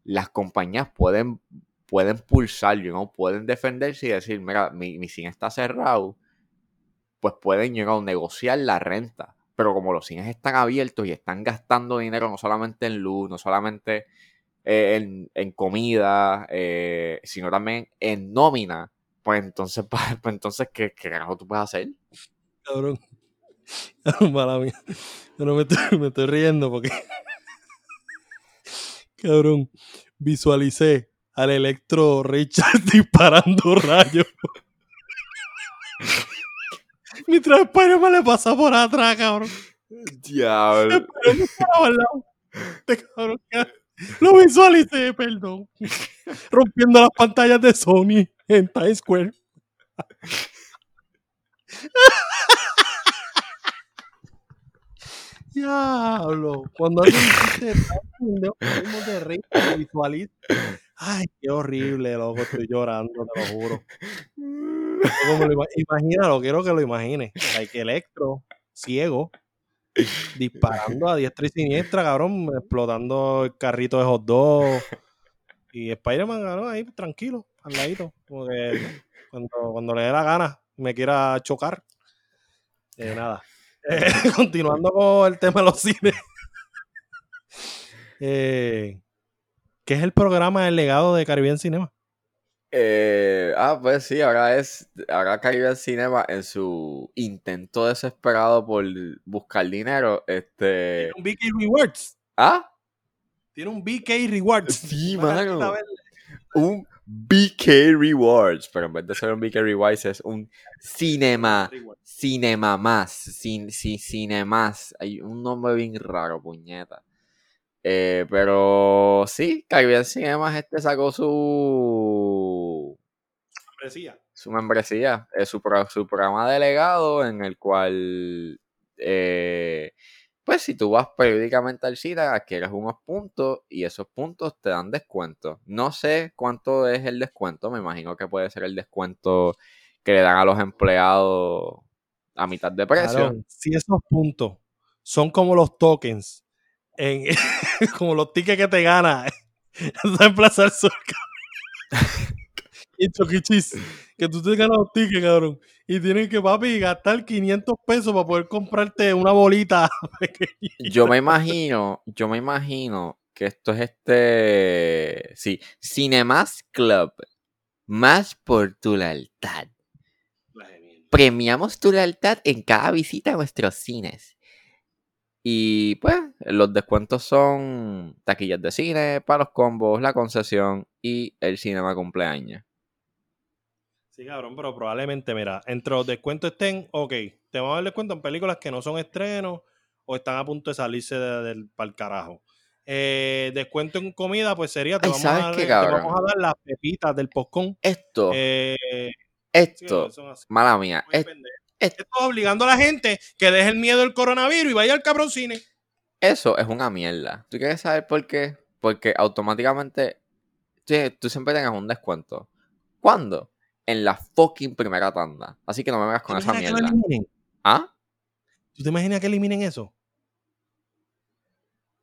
S2: las compañías pueden pueden pulsar, you know, pueden defenderse y decir, mira, mi, mi cine está cerrado, pues pueden you know, negociar la renta. Pero como los cines están abiertos y están gastando dinero no solamente en luz, no solamente eh, en, en comida, eh, sino también en nómina, pues entonces, pues entonces ¿qué, qué carajo tú puedes hacer?
S1: Cabrón. Mala mía. Me estoy, me estoy riendo porque. Cabrón. Visualicé al Electro Richard disparando rayos. Mientras Spider-Man le pasa por atrás, cabrón.
S2: Diablo.
S1: No. Este cabrón. Lo visualicé, perdón. Rompiendo las pantallas de Sony en Times Square. Diablo. Cuando pendejo, salimos de lo visualiza. Ay, qué horrible, loco. Estoy llorando, te lo juro. Como lo ima- Imagínalo, quiero que lo imagines. Que Electro, ciego, disparando a diestra y siniestra, cabrón, explotando el carrito de hot dog. Y Spider-Man, cabrón, ahí tranquilo, al ladito. Como que cuando, cuando le dé la gana, me quiera chocar. Eh, nada. Eh, continuando con el tema de los cines. Eh, ¿Qué es el programa del legado de Caribbean Cinema?
S2: Eh, ah, pues sí, ahora es, ahora Caribbean Cinema en su intento desesperado por buscar dinero, este,
S1: Tiene un BK Rewards.
S2: ah,
S1: Tiene un BK Rewards.
S2: sí, mano, un BK Rewards, pero en vez de ser un BK Rewards es un Cinema, Cinema más, cin, ci- Cinemas, hay un nombre bien raro, puñeta. Eh, pero sí, Caribbean Cinemas este sacó su
S1: Membresía.
S2: su membresía, es su, pro- su programa de legado en el cual, eh, pues si tú vas periódicamente al cine, adquieres unos puntos y esos puntos te dan descuento. No sé cuánto es el descuento, me imagino que puede ser el descuento que le dan a los empleados a mitad de precio.
S1: Si esos puntos son como los tokens, en, como los tickets que te gana en Plaza del Sol, y. Cheese, que tú te ganas los tickets, cabrón, y tienes que, papi, gastar 500 pesos para poder comprarte una bolita pequeñita.
S2: Yo me imagino, yo me imagino que esto es este, sí, Cinemas Club, más por tu lealtad. Premiamos tu lealtad en cada visita a nuestros cines. Y pues, los descuentos son taquillas de cine, para los combos, la concesión y el cinema cumpleaños.
S1: Sí, cabrón, pero probablemente, mira, entre los descuentos estén, ok, te vamos a dar descuento en películas que no son estrenos o están a punto de salirse de- del pa'l carajo. Eh, descuento en comida, pues sería, te,
S2: Ay,
S1: vamos,
S2: ¿sabes
S1: a dar,
S2: qué,
S1: te vamos a dar las pepitas del postcón.
S2: Esto,
S1: Eh,
S2: esto, mala mía, es- es-
S1: Esto es obligando a la gente que deje el miedo del coronavirus y vaya al cabrón cine.
S2: Eso es una mierda. ¿Tú quieres saber por qué? Porque automáticamente tú, tú siempre tengas un descuento. ¿Cuándo? En la fucking primera tanda. Así que no me vengas con
S1: ¿Tú te
S2: esa
S1: que
S2: mierda. ¿Ah?
S1: ¿Tú te imaginas que eliminen eso?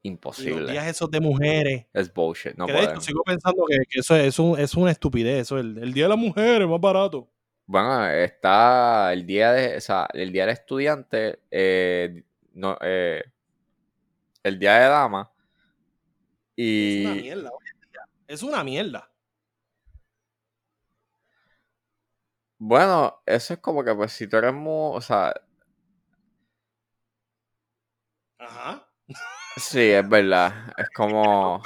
S1: Y los
S2: Imposible.
S1: días esos de mujeres.
S2: Es bullshit. No
S1: que de hecho
S2: pueden.
S1: sigo pensando que, que eso es, es un- es una estupidez. Eso, el, el día de las mujeres más barato.
S2: Bueno, está el día de, o sea, el día del estudiante, eh, no, eh, el día de dama y
S1: Es una mierda. Es una mierda.
S2: Bueno, eso es como que pues si tú eres muy, o sea,
S1: Ajá.
S2: sí, es verdad, es como,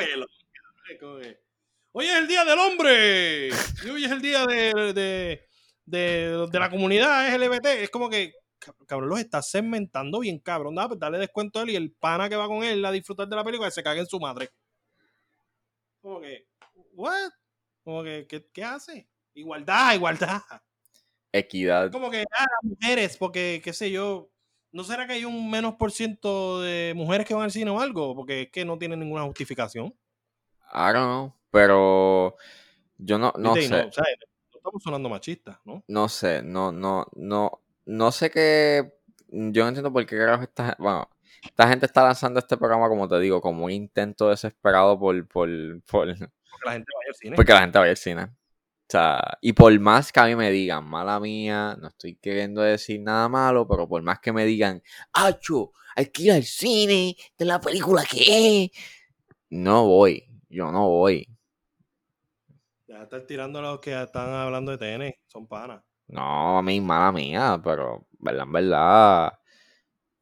S1: Hoy es el día del hombre. Y hoy es el día de, de, de, de la comunidad LGBT. Es como que, cab- cabrón, los está segmentando bien, cabrón. Nada, pues dale descuento a él y el pana que va con él a disfrutar de la película se cague en su madre. Como que, ¿what? Como que, ¿qué, qué hace? Igualdad, igualdad.
S2: Equidad.
S1: Como que, ah, las mujeres, porque, qué sé yo, ¿no será que hay un menos por ciento de mujeres que van al cine o algo? Porque es que no tienen ninguna justificación.
S2: I don't know, pero yo no, no sé,
S1: No, o sea, no estamos sonando machistas, ¿no?
S2: no sé, no, no, no, no sé qué, yo no entiendo por qué carajo esta, bueno, esta gente está lanzando este programa, como te digo, como un intento desesperado por, por, por,
S1: Porque la gente vaya al cine.
S2: Porque la gente vaya al cine. O sea, y por más que a mí me digan, mala mía, no estoy queriendo decir nada malo, pero por más que me digan, Acho, hay que ir al cine, de la película que es. No voy, yo no voy.
S1: Ya estar tirando a los que están hablando de TN, son panas.
S2: No, a mí, mala mía, pero, verdad, en verdad,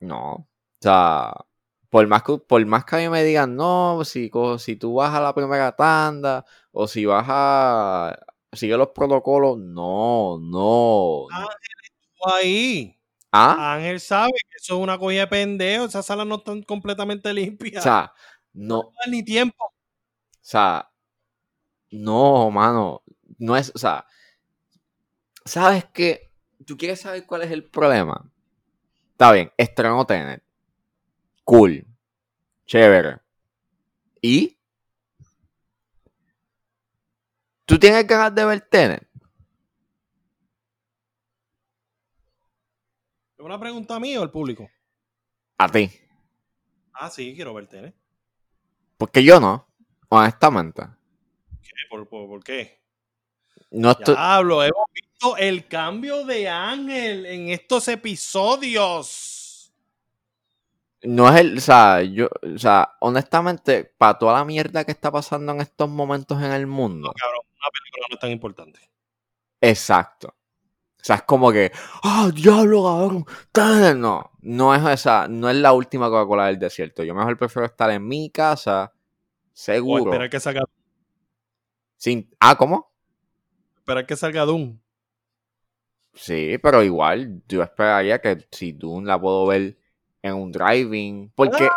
S2: no. O sea, por más que, por más que a mí me digan, no, si, si tú vas a la primera tanda, o si vas a, sigue los protocolos, no, no.
S1: Ah. Ahí,
S2: ¿Ah?
S1: Ángel sabe que eso es una cogida de pendejo. Esas salas no están completamente
S2: O
S1: limpias.
S2: sea, no,
S1: no dan ni tiempo.
S2: o sea, no, mano, no es, o sea, ¿sabes qué? ¿Tú quieres saber cuál es el problema? Está bien, estrenó Tenet. Cool. Chévere. ¿Y? ¿Tú tienes ganas de ver Tenet?
S1: ¿Es una pregunta a mí o al público?
S2: A ti.
S1: Ah, sí, quiero ver TN.
S2: Porque yo no, honestamente.
S1: ¿Qué? ¿Por, por, por qué?
S2: No estoy...
S1: Diablo, hemos visto el cambio de Ángel en estos episodios.
S2: No es el, o sea, yo, o sea, honestamente, para toda la mierda que está pasando en estos momentos en el mundo.
S1: No, cabrón, una película no es tan importante.
S2: Exacto. O sea, es como que, ¡ah, diablo, cabrón! Tenet". No, no es esa, no es la última Coca-Cola del desierto. Yo mejor prefiero estar en mi casa,
S1: O
S2: seguro.
S1: esperar que salga,
S2: Sin, ah, ¿cómo?
S1: esperar que salga Doom.
S2: Sí, pero igual, yo esperaría que si Dune la puedo ver en un driving. Porque,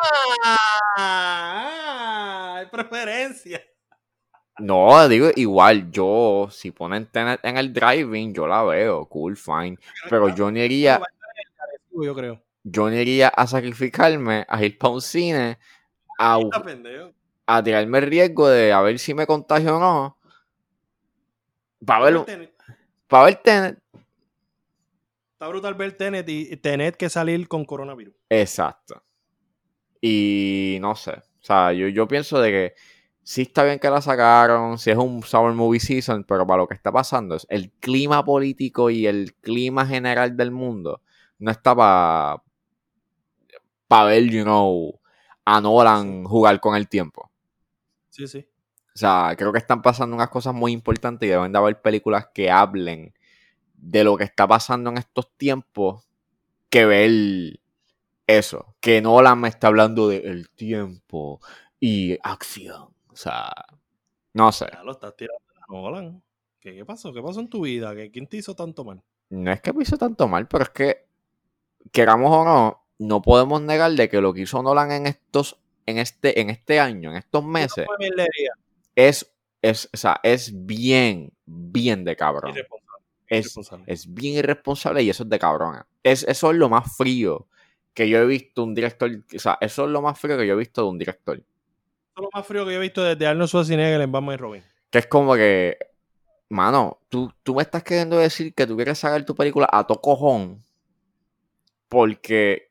S1: Ah, hay preferencia.
S2: no, digo, igual, yo, si ponen Tenet en el driving, yo la veo, cool, fine. Pero yo no iría,
S1: Yo creo.
S2: yo no iría a sacrificarme a ir para un cine a, a tirarme el riesgo de a ver si me contagio o no. Para ver, para ver Tenet.
S1: Está brutal ver Tenet y Tenet que salir con coronavirus.
S2: Exacto. Y no sé. O sea, yo, yo pienso de que sí está bien que la sacaron, si es un Summer Movie Season, pero para lo que está pasando es el clima político y el clima general del mundo no está para para ver, you know, a Nolan jugar con el tiempo.
S1: Sí, sí.
S2: O sea, creo que están pasando unas cosas muy importantes y deben de haber películas que hablen de lo que está pasando en estos tiempos que ver eso. Que Nolan me está hablando de el tiempo y acción. O sea, no sé.
S1: Ya lo estás tirando a Nolan. ¿Qué, ¿Qué pasó? ¿Qué pasó en tu vida? ¿Qué, ¿Quién te hizo tanto mal?
S2: No es que me hizo tanto mal, pero es que, queramos o no, no podemos negar de que lo que hizo Nolan en estos, en este, en este año, en estos meses, es, es, o sea, es bien, bien de cabrón. Es, es bien irresponsable y eso es de cabrona. Es, eso es lo más frío que yo he visto un director. O sea, eso es lo más frío que yo he visto de un director.
S1: Eso es lo más frío que yo he visto desde Arnold Schwarzenegger en Batman y Robin.
S2: Que es como que, mano, tú, tú me estás queriendo decir que tú quieres sacar tu película a to cojón porque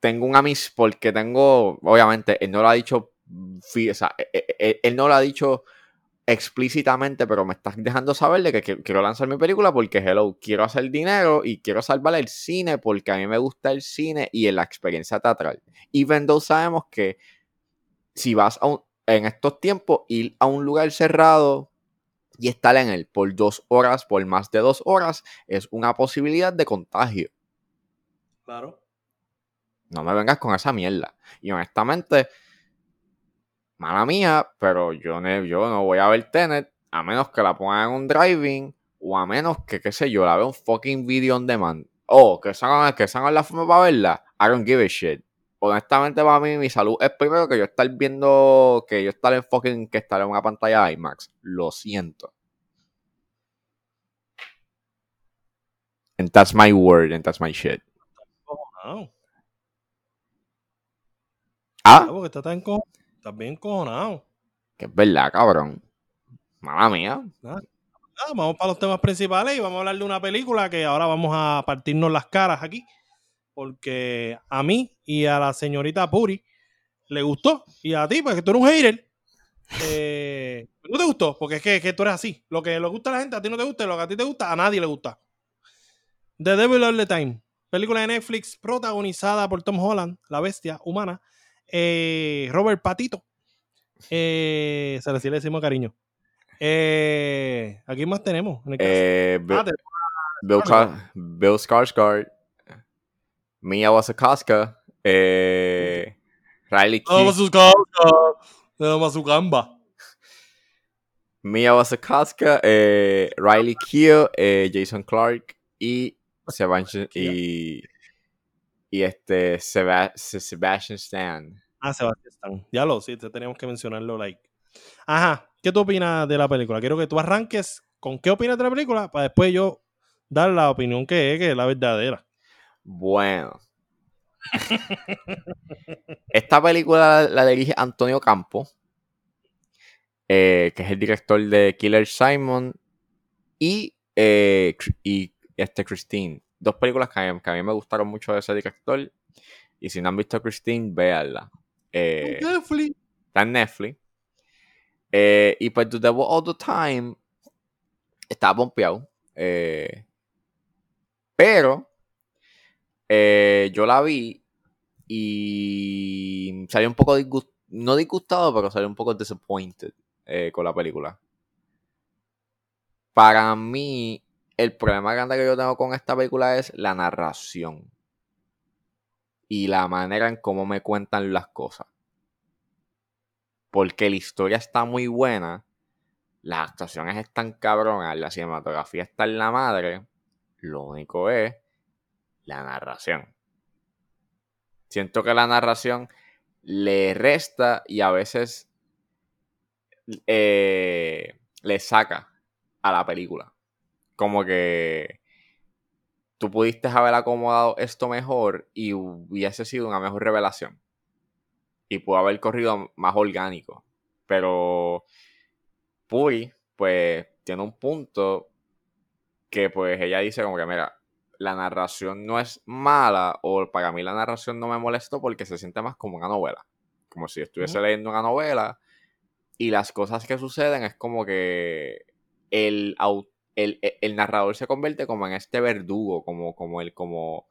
S2: tengo un amis, porque tengo, obviamente, él no lo ha dicho, o sea, él, él- él no lo ha dicho explícitamente, pero me estás dejando saber de que qui- quiero lanzar mi película porque, hello, quiero hacer dinero y quiero salvar el cine porque a mí me gusta el cine y la experiencia teatral. Even though sabemos que si vas a un, en estos tiempos, ir a un lugar cerrado y estar en él por dos horas, por más de dos horas, es una posibilidad de contagio.
S1: Claro.
S2: No me vengas con esa mierda. Y honestamente, mala mía, pero yo no, yo no voy a ver Tenet a menos que la pongan en un driving o a menos que, qué sé yo, la vea un fucking video on demand. O que salgan, que salgan la forma para verla. I don't give a shit. Honestamente, para mí, mi salud es primero que yo estar viendo, que yo estar en fucking, que estar en una pantalla IMAX. Lo siento. And that's my word, and that's my shit.
S1: Cojonado.
S2: Ah,
S1: Ah, porque estás tan co- estás bien cojonado.
S2: que es verdad, cabrón. Mala mía.
S1: Ah, vamos para los temas principales y vamos a hablar de una película que ahora vamos a partirnos las caras aquí. Porque a mí y a la señorita Puri le gustó. Y a ti, porque tú eres un hater. Eh, ¿No te gustó? Porque es que, que tú eres así. Lo que le gusta a la gente, a ti no te gusta, y lo que a ti te gusta, a nadie le gusta. The Devil All the Time. Película de Netflix protagonizada por Tom Holland, la bestia humana. Eh, Robert Patito. Eh, se le decimos cariño. Eh, ¿A quién más tenemos? En el caso?
S2: Eh, Bill,
S1: Ah,
S2: Bill, Car- Bill Skarsgård, Mia Wasikowska, eh, Riley Keough. Mia Wasikowska, eh, Riley Keough, eh, Jason Clark y Sebastian y, y este Seba- Se- Sebastian Stan.
S1: Ah, Sebastián Stan. Ya lo, sí, te teníamos que mencionarlo, like. Ajá, ¿qué tú opinas de la película? Quiero que tú arranques con qué opinas de la película para después yo dar la opinión que es, que es la verdadera.
S2: Bueno. Esta película la, la dirige Antonio Campo, eh, que es el director de Killer Simon y, eh, y este Christine. Dos películas que a, mí, que a mí me gustaron mucho de ese director. Y si no han visto Christine, véanla. Eh,
S1: Netflix.
S2: está en Netflix. Eh, y pues The Devil All the Time estaba pompeado. eh, pero yo la vi y salí un poco disgustado. No disgustado, pero salí un poco disappointed con la película. Para mí, el problema grande que yo tengo con esta película es la narración. Y la manera en cómo me cuentan las cosas porque la historia está muy buena, las actuaciones están cabronas, la cinematografía está en la madre, lo único es la narración. Siento que la narración le resta y a veces eh, le saca a la película. Como que tú pudiste haber acomodado esto mejor y hubiese sido una mejor revelación y pudo haber corrido más orgánico. Pero Puri, pues, tiene un punto que pues ella dice como que, mira, la narración no es mala o para mí la narración no me molestó porque se siente más como una novela. Como si estuviese leyendo una novela y las cosas que suceden es como que el, au- el, el- el narrador se convierte como en este verdugo, como, como el, como,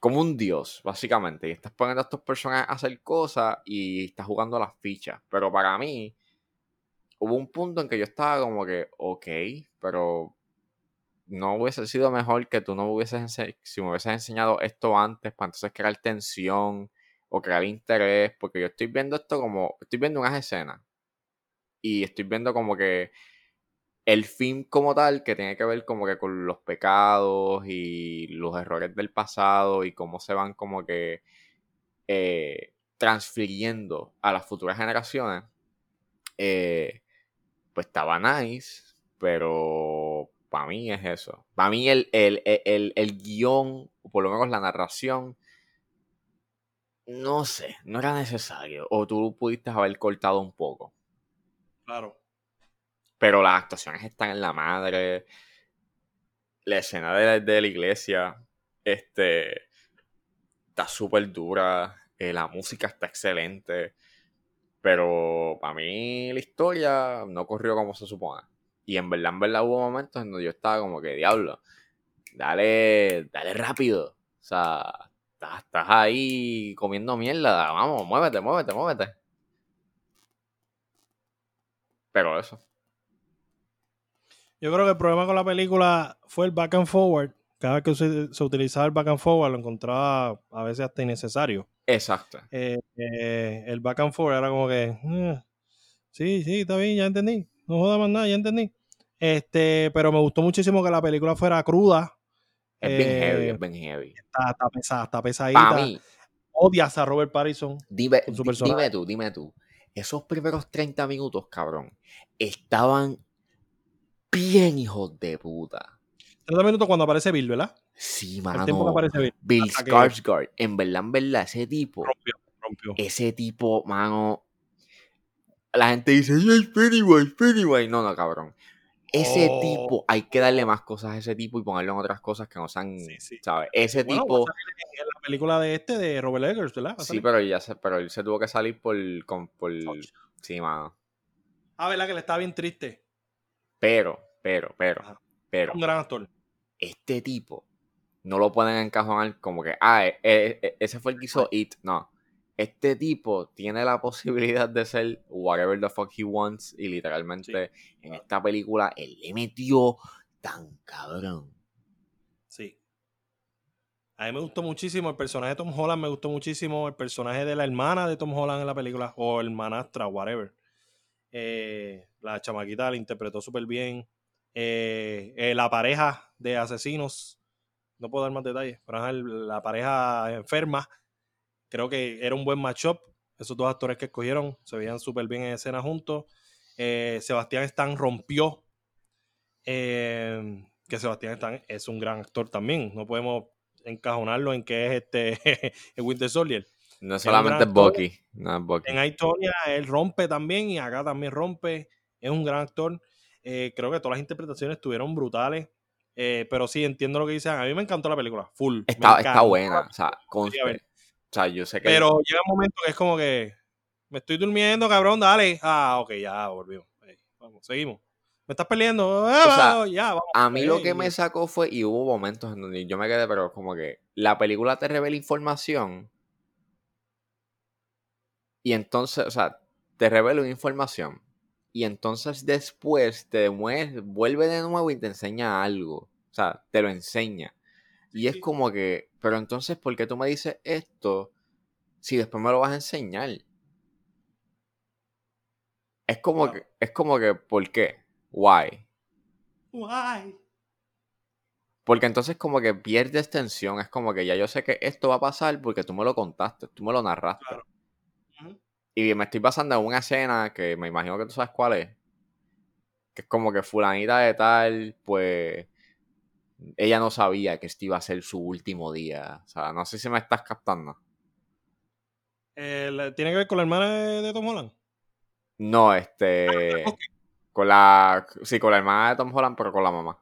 S2: como un dios, básicamente. Y estás poniendo a estos personajes a hacer cosas y estás jugando las fichas. Pero para mí, hubo un punto en que yo estaba como que, ok, pero no hubiese sido mejor que tú no me hubieses si me hubieses enseñado esto antes para entonces crear tensión o crear interés, porque yo estoy viendo esto como, estoy viendo unas escenas y estoy viendo como que el film como tal, que tiene que ver como que con los pecados y los errores del pasado y cómo se van como que eh, transfiriendo a las futuras generaciones, eh, pues estaba nice, pero para mí es eso. Para mí el, el, el- el guion, o por lo menos la narración, no sé, no era necesario. O tú pudiste haber cortado un poco.
S1: Claro.
S2: Pero las actuaciones están en la madre. La escena de la, iglesia este, está súper dura. eh, la música está excelente. Pero para mí la historia no corrió como se supone. Y en verdad, en verdad hubo momentos en donde yo estaba como que, diablo, dale, dale rápido. O sea, estás, estás ahí comiendo mierda. Vamos, muévete, muévete, muévete. Pero eso.
S1: Yo creo que el problema con la película fue el back and forward. Cada vez que se, se utilizaba el back and forward lo encontraba a veces hasta innecesario.
S2: Exacto.
S1: Eh, eh, el back and forward era como que, "Eh, sí, sí, está bien, ya entendí. No joda más nada, ya entendí. Este, pero me gustó muchísimo que la película fuera cruda.
S2: Es bien
S1: Eh,
S2: heavy, es bien heavy.
S1: Está, está pesada, está pesadita.
S2: Para mí,
S1: Odias a Robert Pattinson.
S2: Dime, dime tú, dime tú. Esos primeros 30 minutos, cabrón, estaban bien hijos de puta.
S1: 30 minutos cuando aparece Bill, ¿verdad?
S2: Sí,
S1: El tiempo que
S2: mano.
S1: aparece Bill.
S2: Bill
S1: que-
S2: Skarsgård, en verdad, en verdad, ese tipo,
S1: Rompió, rompió.
S2: ese tipo, mano. La gente dice, ¡ay, Pennywise, Pennywise! No, no, cabrón. Ese
S1: Oh.
S2: tipo, hay que darle más cosas a ese tipo y ponerle en otras cosas que no sean,
S1: Sí, sí.
S2: ¿sabes? Ese
S1: Bueno,
S2: tipo,
S1: en la película de este, de Robert Eggers, ¿verdad?
S2: Sí, pero ya se, pero él se tuvo que salir por, con, por, sí, mano.
S1: Ah, ¿verdad? Que le estaba bien triste.
S2: Pero, pero, pero,
S1: Ajá.
S2: pero,
S1: Un gran actor.
S2: este tipo no lo pueden encajonar como que, ah, e- e- e- ese fue el que hizo It. No. Este tipo tiene la posibilidad de ser whatever the fuck he wants. Y literalmente en esta película él le metió tan cabrón.
S1: Sí. A mí me gustó muchísimo el personaje de Tom Holland, me gustó muchísimo el personaje de la hermana de Tom Holland en la película, o hermanastra, whatever. Eh, la chamaquita la interpretó súper bien. Eh, eh, la pareja de asesinos, no puedo dar más detalles, pero la pareja enferma, creo que era un buen matchup. Esos dos actores que escogieron se veían súper bien en escena juntos. Eh, Sebastián Stan rompió. que Sebastián Stan es un gran actor también. No podemos encajonarlo en que es este el Winter Soldier.
S2: No solamente es Bucky. No es Bucky.
S1: En Aitonia él rompe también y acá también rompe. Es un gran actor. Eh, creo que todas las interpretaciones estuvieron brutales. Eh, pero sí, entiendo lo que dicen. A mí me encantó la película. Full.
S2: Está, buena. O sea, conste.
S1: ver.
S2: O sea, yo sé que.
S1: Pero llega un momento que es como que me estoy durmiendo, cabrón, dale. Ah, ok, ya volvimos. Vamos, seguimos. Me estás peleando. Ah,
S2: sea,
S1: ya, vamos.
S2: A mí lo que me sacó fue, y hubo momentos en donde yo me quedé, pero como que la película te revela información. Y entonces, o sea, te revela una información. Y entonces después te muestra, vuelve de nuevo y te enseña algo. O sea, te lo enseña. Y es como que, pero entonces, ¿por qué tú me dices esto si después me lo vas a enseñar? Es como
S1: Wow.
S2: que, es como que, ¿por qué? Why?
S1: Guay.
S2: Porque entonces como que pierdes tensión, es como que ya yo sé que esto va a pasar porque tú me lo contaste, tú me lo narraste.
S1: Claro.
S2: Y me estoy pasando en una escena que me imagino que tú sabes cuál es. Que es como que fulanita de tal, pues ella no sabía que este iba a ser su último día. O sea, no sé si me estás captando.
S1: Eh, ¿Tiene que ver con la hermana de, Tom Holland?
S2: No, este...
S1: ok.
S2: Con la... Sí, con la hermana de Tom Holland, pero con la mamá.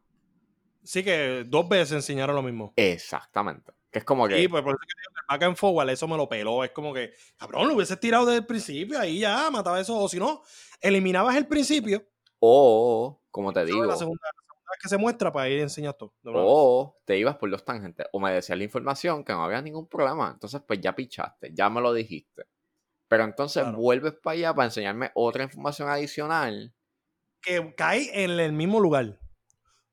S1: Sí, que dos veces enseñaron lo mismo.
S2: Exactamente. Que es como que...
S1: Sí, pues por eso que digo el back and forward, eso me lo peló. Es como que, cabrón, lo hubieses tirado desde el principio, ahí ya, mataba eso. O si no, eliminabas el principio.
S2: O, como te digo...
S1: La segunda, la segunda vez que se muestra para ir a enseñar todo.
S2: O te ibas por los tangentes. O me decías la información que no había ningún problema. Entonces, pues ya pichaste, ya me lo dijiste. Pero entonces
S1: Claro.
S2: vuelves para allá para enseñarme otra información adicional.
S1: Que cae en el mismo lugar.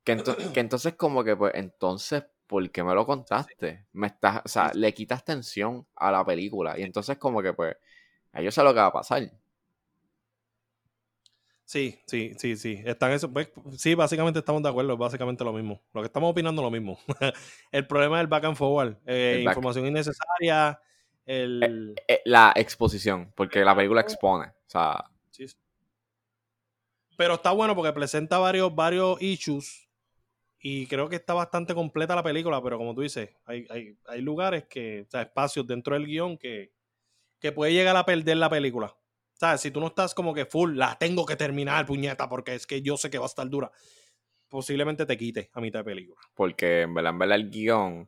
S2: Que, ento- que entonces, como que, pues, entonces, ¿por qué me lo contaste? Me estás, o sea, le quitas tensión a la película. Y entonces, como que, pues, a yo sé lo que va a pasar.
S1: Sí, sí, sí, sí. Están eso. pues, sí, básicamente estamos de acuerdo, básicamente lo mismo. Lo que estamos opinando es lo mismo. el problema es el back and forward. eh,
S2: back-
S1: información innecesaria. El.
S2: Eh, la exposición, porque la película expone. O sea,
S1: Sí, sí. Pero está bueno porque presenta varios, varios issues. Y creo que está bastante completa la película, pero como tú dices, hay, hay, hay lugares que, o sea, espacios dentro del guion que, que puede llegar a perder la película. O sea, si tú no estás como que full, la tengo que terminar, puñeta, porque es que yo sé que va a estar dura, posiblemente te quite a mitad de película.
S2: porque en verdad, en verdad, el guion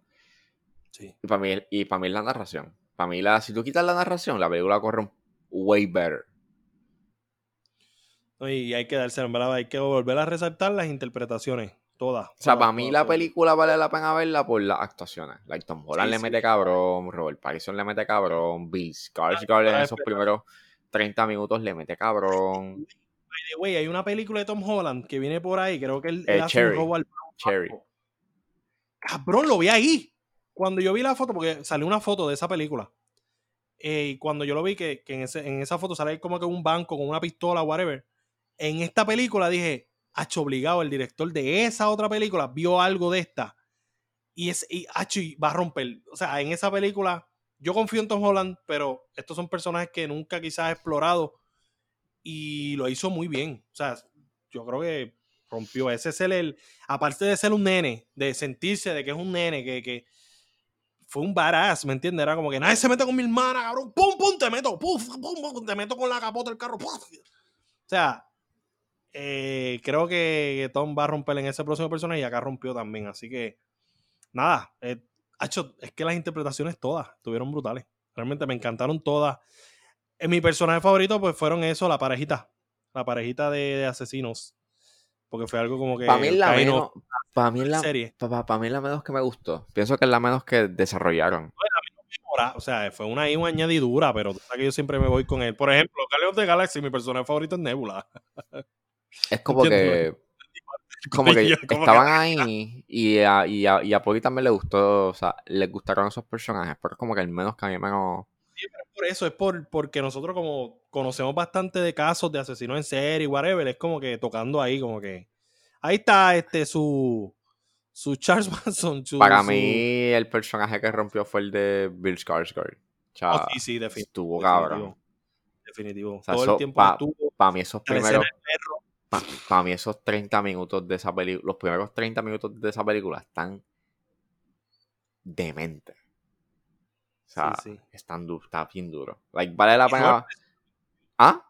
S1: Sí.
S2: Y para mí, y para mí es la narración. Para mí, la, si tú quitas la narración, la película corre un way better.
S1: Y hay que darse, en verdad, hay que volver a resaltar las interpretaciones, todas.
S2: O sea,
S1: todas,
S2: para mí
S1: todas,
S2: la
S1: todas.
S2: película vale la pena verla por las actuaciones. Like Tom Holland
S1: Sí,
S2: le
S1: sí.
S2: mete cabrón, Robert Pattinson le mete cabrón, Bill Skarsgård en esos primeros 30 minutos le mete cabrón.
S1: By the way, hay una película de Tom Holland que viene por ahí, creo que él, él
S2: Eh,
S1: hace
S2: Cherry.
S1: un robo al
S2: Cherry.
S1: Cabrón, lo vi ahí. Cuando yo vi la foto, porque salió una foto de esa película. eh, y cuando yo lo vi, que, que en, ese- en esa foto sale como que un banco con una pistola, whatever. En esta película dije, hacho obligado, el director de esa otra película vio algo de esta. Y, es, y, hacho, va a romper. O sea, en esa película, yo confío en Tom Holland, pero estos son personajes que nunca quizás he explorado. Y lo hizo muy bien. O sea, yo creo que rompió. Ese es el, el- aparte de ser un nene, de sentirse de que es un nene, que, que fue un badass, ¿me entiendes? Era como que nadie se mete con mi hermana, cabrón. ¡Pum, pum! Te meto, ¡pum, pum, pum! Te meto con la capota del carro. ¡pum! O sea, eh, creo que Tom va a romper en ese próximo personaje y acá rompió también. Así que, nada, eh, hacho, es que las interpretaciones todas estuvieron brutales. Realmente me encantaron todas. En mi personaje favorito, pues fueron eso, la parejita. la parejita de, de asesinos. Porque fue algo como que.
S2: Para mí es la menos. Para mí la,
S1: serie.
S2: pa- pa mí la menos que me gustó. Pienso que es la menos que desarrollaron.
S1: Ahora, O sea, fue una, una añadidura, pero tú sabes que yo siempre me voy con él. Por ejemplo, of the Galaxy, mi personaje favorito es Nebula.
S2: Es como que. Como que estaban ahí y a, y, a, y a Poli también le gustó, o sea, le gustaron esos personajes, pero es como que el menos que a mí menos.
S1: Por eso, es por, porque nosotros como conocemos bastante de casos de asesinos en serie, whatever, es como que tocando ahí, como que ahí está este su su Charles Manson. su-
S2: Para
S1: su-
S2: mí, el personaje que rompió fue el de Bill Skarsgård. O
S1: Ah, sí, sí, defini-
S2: estuvo
S1: definitivo.
S2: cabrón.
S1: Definitivo.
S2: sea,
S1: Todo
S2: eso
S1: el tiempo
S2: pa-
S1: estuvo.
S2: Para mí, esos primeros.
S1: perro.
S2: Para mí, esos 30 minutos de esa película. Los primeros 30 minutos de esa película están dementes. O sea,
S1: Sí, sí.
S2: están du- está bien duro. Like, vale la pena.
S1: Robert-
S2: ¿Ah?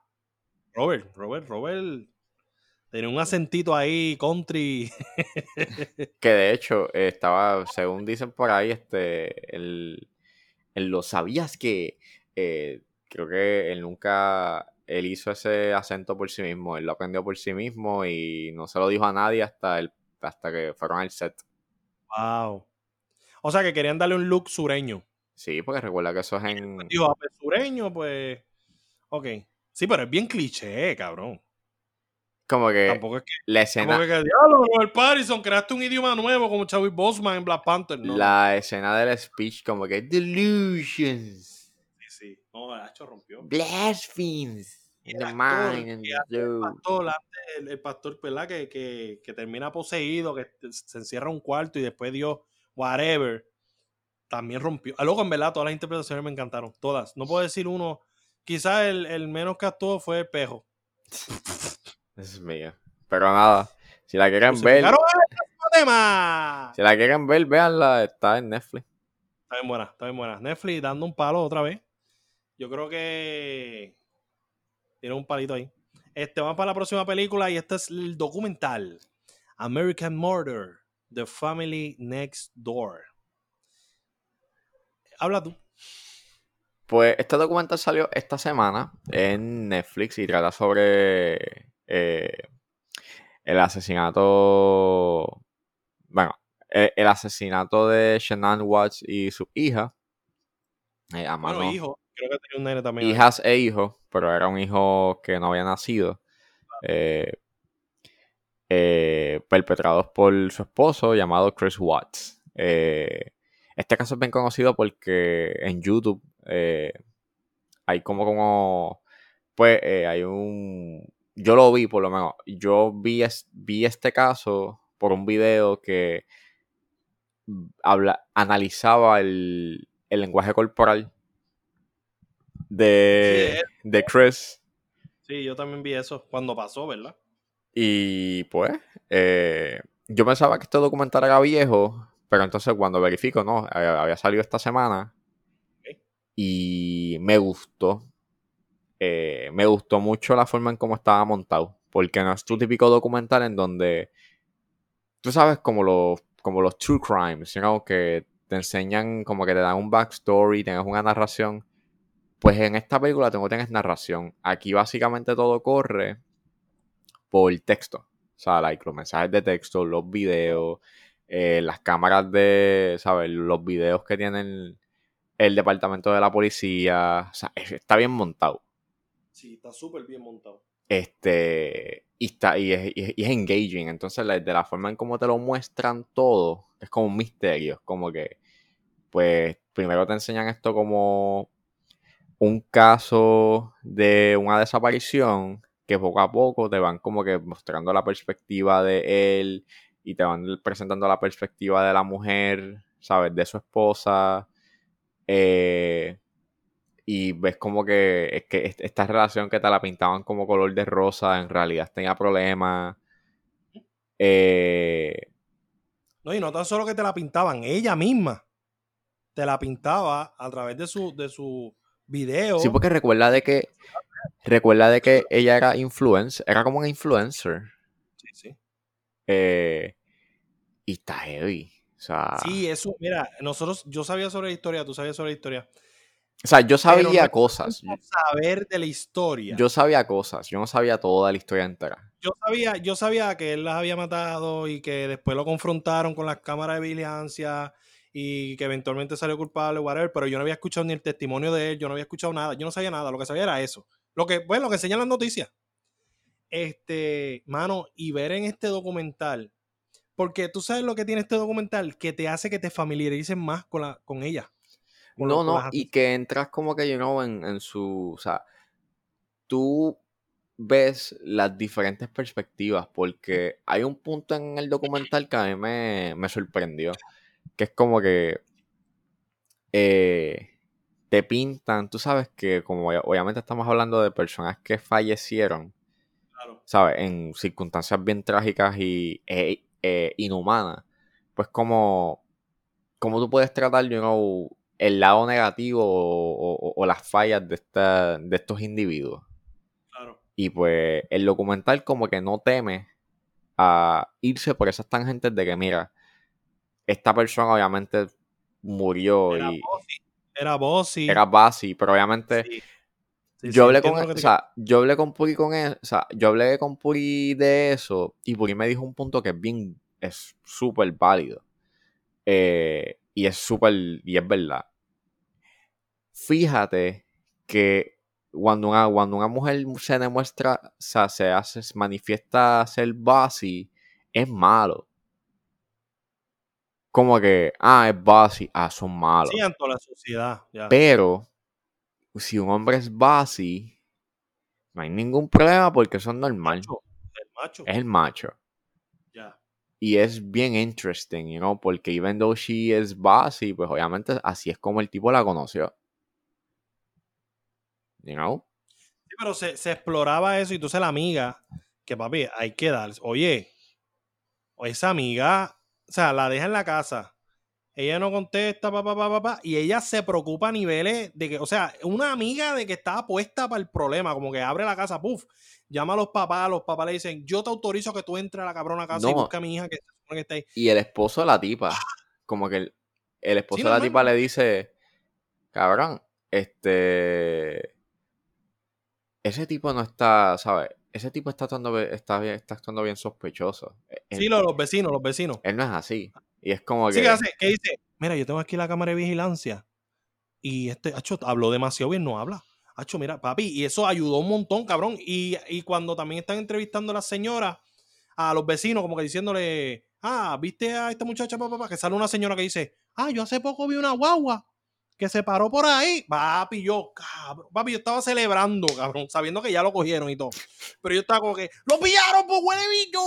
S1: Robert, Robert, Robert tenía un acentito ahí country.
S2: Que de hecho, estaba, según dicen por ahí, este, el, el lo sabías que eh, creo que él nunca, él hizo ese acento por sí mismo, él lo aprendió por sí mismo y no se lo dijo a nadie hasta el, hasta que fueron al set.
S1: Wow. O sea que querían darle un look sureño.
S2: Sí, porque recuerda que eso es en,
S1: Dijo, ah, pues, sureño, pues. Ok. Sí, pero es bien cliché, cabrón.
S2: como que
S1: Tampoco es que.
S2: la escena,
S1: es que, diablo, Robert Pattinson, creaste un idioma nuevo como Chadwick Boseman en Black Panther. No.
S2: la escena del speech como que delusions.
S1: No, el hacho rompió.
S2: blasphemies, in
S1: El
S2: the
S1: actor El pastor, el, el ¿verdad? Que, que, que termina poseído, que se encierra en un cuarto y después dio whatever. También rompió. Ah, Luego, en verdad, todas las interpretaciones me encantaron. Todas. No puedo decir uno. Quizás el, el menos que actuó fue el pejo.
S2: Dios mío. Pero nada, si la quieren
S1: Se
S2: ver,
S1: el tema.
S2: si la quieren ver, véanla, está en Netflix.
S1: Está bien buena, está bien buena. Netflix dando un palo otra vez. Yo creo que tiene un palito ahí. Este, vamos para la próxima película y este es el documental American Murder, The Family Next Door. Habla tú.
S2: Pues este documental salió esta semana en Netflix y trata sobre eh, el asesinato. Bueno, el, el asesinato de Shannon Watts y su hija. eh, a
S1: Bueno, hijo, creo que tenía un nene también.
S2: hijas e hijos, pero era un hijo que no había nacido. eh, eh, perpetrados por su esposo llamado Chris Watts. Eh, este caso es bien conocido porque en YouTube hay como como pues hay un yo lo vi por lo menos yo vi es- vi este caso por un video que habla analizaba el, el lenguaje corporal de,
S1: Sí,
S2: de Chris
S1: Sí, yo también vi eso cuando pasó, ¿verdad?
S2: y pues eh, yo pensaba que este documental era viejo pero entonces cuando verifico no había salido esta semana y me gustó eh, me gustó mucho la forma en cómo estaba montado. Porque no es tu típico documental en donde. Tú sabes, como los, como los true crimes, you know, que te enseñan, como que te dan un backstory, tienes una narración. Pues en esta película tú no tienes narración. Aquí básicamente todo corre por texto. O sea, like, los mensajes de texto, los videos, eh, las cámaras de, ¿sabes? Los videos que tienen el departamento de la policía. O sea, es- está bien montado.
S1: Sí, está súper bien montado.
S2: Este, y, está, y, es, y es- y es engaging. Entonces, la- de la forma en cómo te lo muestran todo, es como un misterio. Es como que, pues, primero te enseñan esto como un caso de una desaparición que poco a poco te van como que mostrando la perspectiva de él y te van presentando la perspectiva de la mujer, ¿sabes? De su esposa. Eh, y ves como que, es que est- esta relación que te la pintaban como color de rosa, en realidad tenía problemas. Eh,
S1: No, y no tan solo que te la pintaban, ella misma te la pintaba a través de su, de su video.
S2: sí, porque recuerda de que recuerda de que ella era influencer, era como una influencer.
S1: Sí, sí.
S2: eh, y está heavy. O sea,
S1: Sí, eso, mira, nosotros, yo sabía sobre la historia, tú sabías sobre la historia.
S2: O sea, yo
S1: no
S2: sabía
S1: es
S2: cosas.
S1: saber de la historia.
S2: Yo sabía cosas. Yo no sabía toda la historia entera.
S1: yo sabía, yo sabía que él las había matado y que después lo confrontaron con las cámaras de vigilancia y que eventualmente salió culpable, whatever, pero yo no había escuchado ni el testimonio de él, yo no había escuchado nada, yo no sabía nada, lo que sabía era eso. Lo que, bueno, lo que enseñan las noticias. Este, mano, y ver en este documental, porque tú sabes lo que tiene este documental, que te hace que te familiarices más con, la, con ella. con
S2: No, no, y que entras como que, you know, en, en su, o sea, tú ves las diferentes perspectivas, porque hay un punto en el documental que a mí me, me sorprendió, que es como que eh, te pintan, tú sabes que como obvia- obviamente estamos hablando de personas que fallecieron,
S1: Claro.
S2: ¿sabes? En circunstancias bien trágicas y e- e inhumanas, pues como, como tú puedes tratar, you know, el lado negativo o, o- o las fallas de, esta, de estos individuos.
S1: Claro.
S2: Y pues el documental como que no teme a irse por esas tangentes de que, mira, esta persona obviamente murió
S1: Era
S2: y
S1: Bossy. Era Bossy.
S2: era Basi, pero obviamente
S1: Sí. Sí, sí,
S2: yo hablé con
S1: que
S2: o sea, yo hablé con Puri con él, o sea, yo hablé con Puri de eso y Puri me dijo un punto que es bien, es súper válido. Eh, y es súper, y es verdad. Fíjate que cuando una, cuando una mujer se demuestra, o sea, se hace, se manifiesta ser basi, es malo. Como que, ah, es basi, ah, son malos.
S1: Sí, ante la sociedad. Ya.
S2: Pero si un hombre es basi, no hay ningún problema porque eso es normal.
S1: Macho, el macho.
S2: Es el macho.
S1: Ya.
S2: Y es bien interesting, you know, porque even though she is basi, pues obviamente así es como el tipo la conoció. You know?
S1: Sí, pero se, se exploraba eso y entonces la amiga, que papi, hay que dar, oye, esa amiga, o sea, la deja en la casa, ella no contesta, papá, papá, papá, y ella se preocupa a niveles de que, o sea, una amiga de que estaba puesta para el problema, como que abre la casa, puff, llama a los papás, los papás le dicen, yo te autorizo que tú entres a la cabrona casa y busca a mi hija que, está ahí.
S2: Y el esposo de la tipa, como que el, el esposo
S1: Sí,
S2: de la tipa le dice, cabrón, este... Ese tipo no está, ¿sabes? Ese tipo está actuando, está, bien- está actuando bien sospechoso. E- Él,
S1: Sí, los, los vecinos, los vecinos.
S2: él no es así. Y es como
S1: Sí,
S2: que...
S1: ¿qué hace? ¿Qué dice? Mira, yo tengo aquí la cámara de vigilancia. Y este, Hacho, habló demasiado bien, no habla. Hacho, mira, papi, y eso ayudó un montón, cabrón. Y, y cuando también están entrevistando a las señoras, a los vecinos, como que diciéndole, ah, ¿viste a esta muchacha, papá? papá? Que sale una señora que dice, ah, yo hace poco vi una guagua que se paró por ahí. Papi, yo, cabrón, papi, yo estaba celebrando, cabrón, sabiendo que ya lo cogieron y todo. Pero yo estaba como que, ¡lo pillaron, pues huele bicho!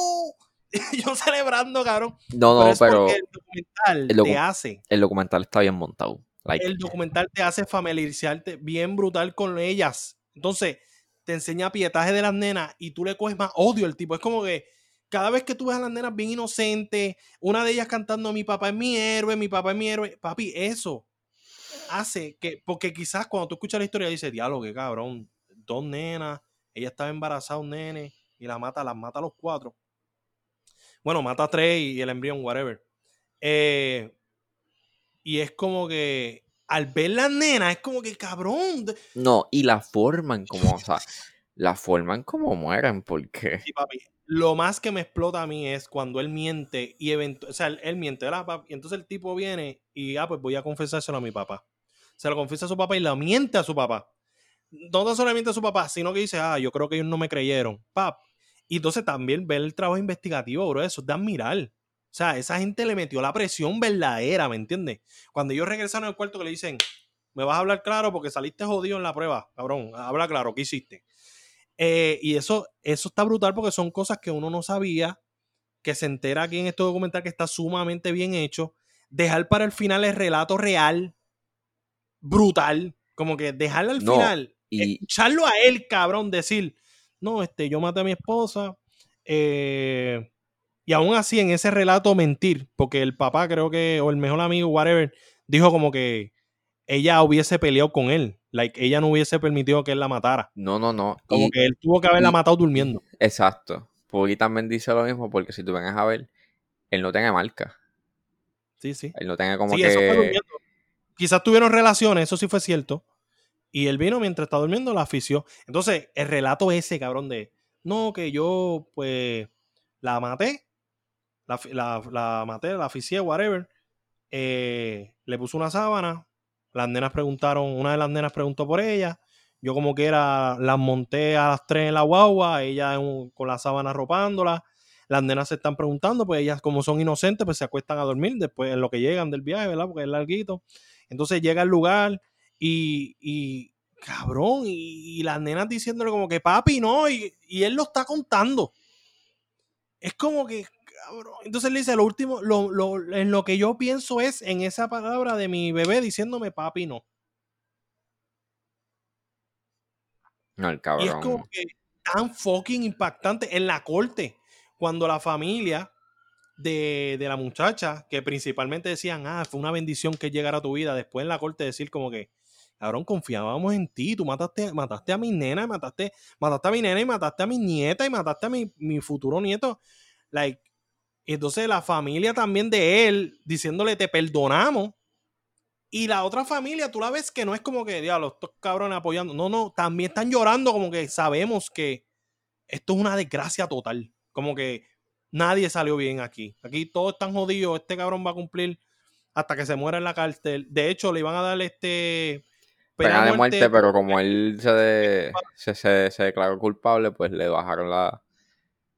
S1: yo celebrando, cabrón.
S2: No, no, pero
S1: el documental
S2: el docu-
S1: te hace,
S2: el documental está bien montado. Like,
S1: el documental te hace familiarizarte bien brutal con ellas. Entonces, te enseña pietaje de las nenas y tú le coges más odio al tipo. Es como que cada vez que tú ves a las nenas bien inocentes, una de ellas cantando mi papá es mi héroe, mi papá es mi héroe, papi, eso hace que, porque quizás cuando tú escuchas la historia dices, diálogo, qué cabrón, dos nenas, ella estaba embarazada, un nene, y la mata, las mata a los cuatro. Bueno, mata a tres y el embrión, whatever. Eh, y es como que al ver las nenas, es como que cabrón.
S2: No, y la forma en como, o sea, la forma en cómo mueren, porque
S1: Sí, papi. Lo más que me explota a mí es cuando él miente y eventu- o sea, él, él miente, ¿verdad, papi? Y entonces el tipo viene y, ah, pues voy a confesárselo a mi papá. Se lo confiesa a su papá y lo miente a su papá. No tan solo miente a su papá, sino que dice, ah, yo creo que ellos no me creyeron. Pap. Y entonces también ver el trabajo investigativo, bro, eso es de admirar. O sea, esa gente le metió la presión verdadera, ¿me entiendes? Cuando ellos regresaron al cuarto que le dicen, me vas a hablar claro porque saliste jodido en la prueba, cabrón, habla claro, ¿qué hiciste? Eh, y eso, eso está brutal porque son cosas que uno no sabía, que se entera aquí en este documental que está sumamente bien hecho. Dejar para el final el relato real, brutal, como que dejarle al
S2: No,
S1: final,
S2: y-
S1: escucharlo a él, cabrón, decir, no, este, yo maté a mi esposa, eh, y aún así en ese relato mentir, porque el papá creo que, o el mejor amigo, whatever, dijo como que ella hubiese peleado con él, like, ella no hubiese permitido que él la matara.
S2: no, no, no.
S1: Como
S2: y-
S1: que él tuvo que haberla
S2: y-
S1: matado durmiendo.
S2: Exacto. Puggy también dice lo mismo porque si tú vienes a ver, él no tiene marca.
S1: Sí, sí.
S2: Él no tiene como
S1: Sí,
S2: que...
S1: eso fue durmiendo. Quizás tuvieron relaciones, eso sí fue cierto. Y él vino mientras estaba durmiendo, la afició. Entonces, el relato ese, cabrón, de no, que yo, pues, la maté, la, la, la maté, la aficié, whatever. Eh, le puso una sábana. Las nenas preguntaron, una de las nenas preguntó por ella. Yo, como que era, las monté a las tres en la guagua, ella un- con la sábana arropándola. Las nenas se están preguntando, pues ellas, como son inocentes, pues se acuestan a dormir después en lo que llegan del viaje, ¿verdad? Porque es larguito. Entonces llega al lugar y, y cabrón, y, y las nenas diciéndole como que papi, no, y, y él lo está contando. Es como que, cabrón. Entonces él dice, lo último, lo, lo- en lo que yo pienso es en esa palabra de mi bebé diciéndome papi, no.
S2: No, el
S1: Y es
S2: cabrón.
S1: como que tan fucking impactante en la corte, cuando la familia de, de la muchacha, que principalmente decían, ah, fue una bendición que llegara a tu vida, después en la corte decir como que, cabrón, confiábamos en ti, tú mataste, mataste a mi nena, mataste, mataste a mi nena y mataste a mi nieta y mataste a mi, mi futuro nieto. Like, entonces la familia también de él diciéndole te perdonamos. Y la otra familia, tú la ves que no es como que, diablo, estos cabrones apoyando. No, no, también están llorando como que sabemos que esto es una desgracia total. Como que nadie salió bien aquí. Aquí todos están jodidos. Este cabrón va a cumplir hasta que se muera en la cárcel. De hecho, le iban a dar este...
S2: Pena de muerte, pero como él se, de- se, se- se declaró culpable, pues le bajaron la,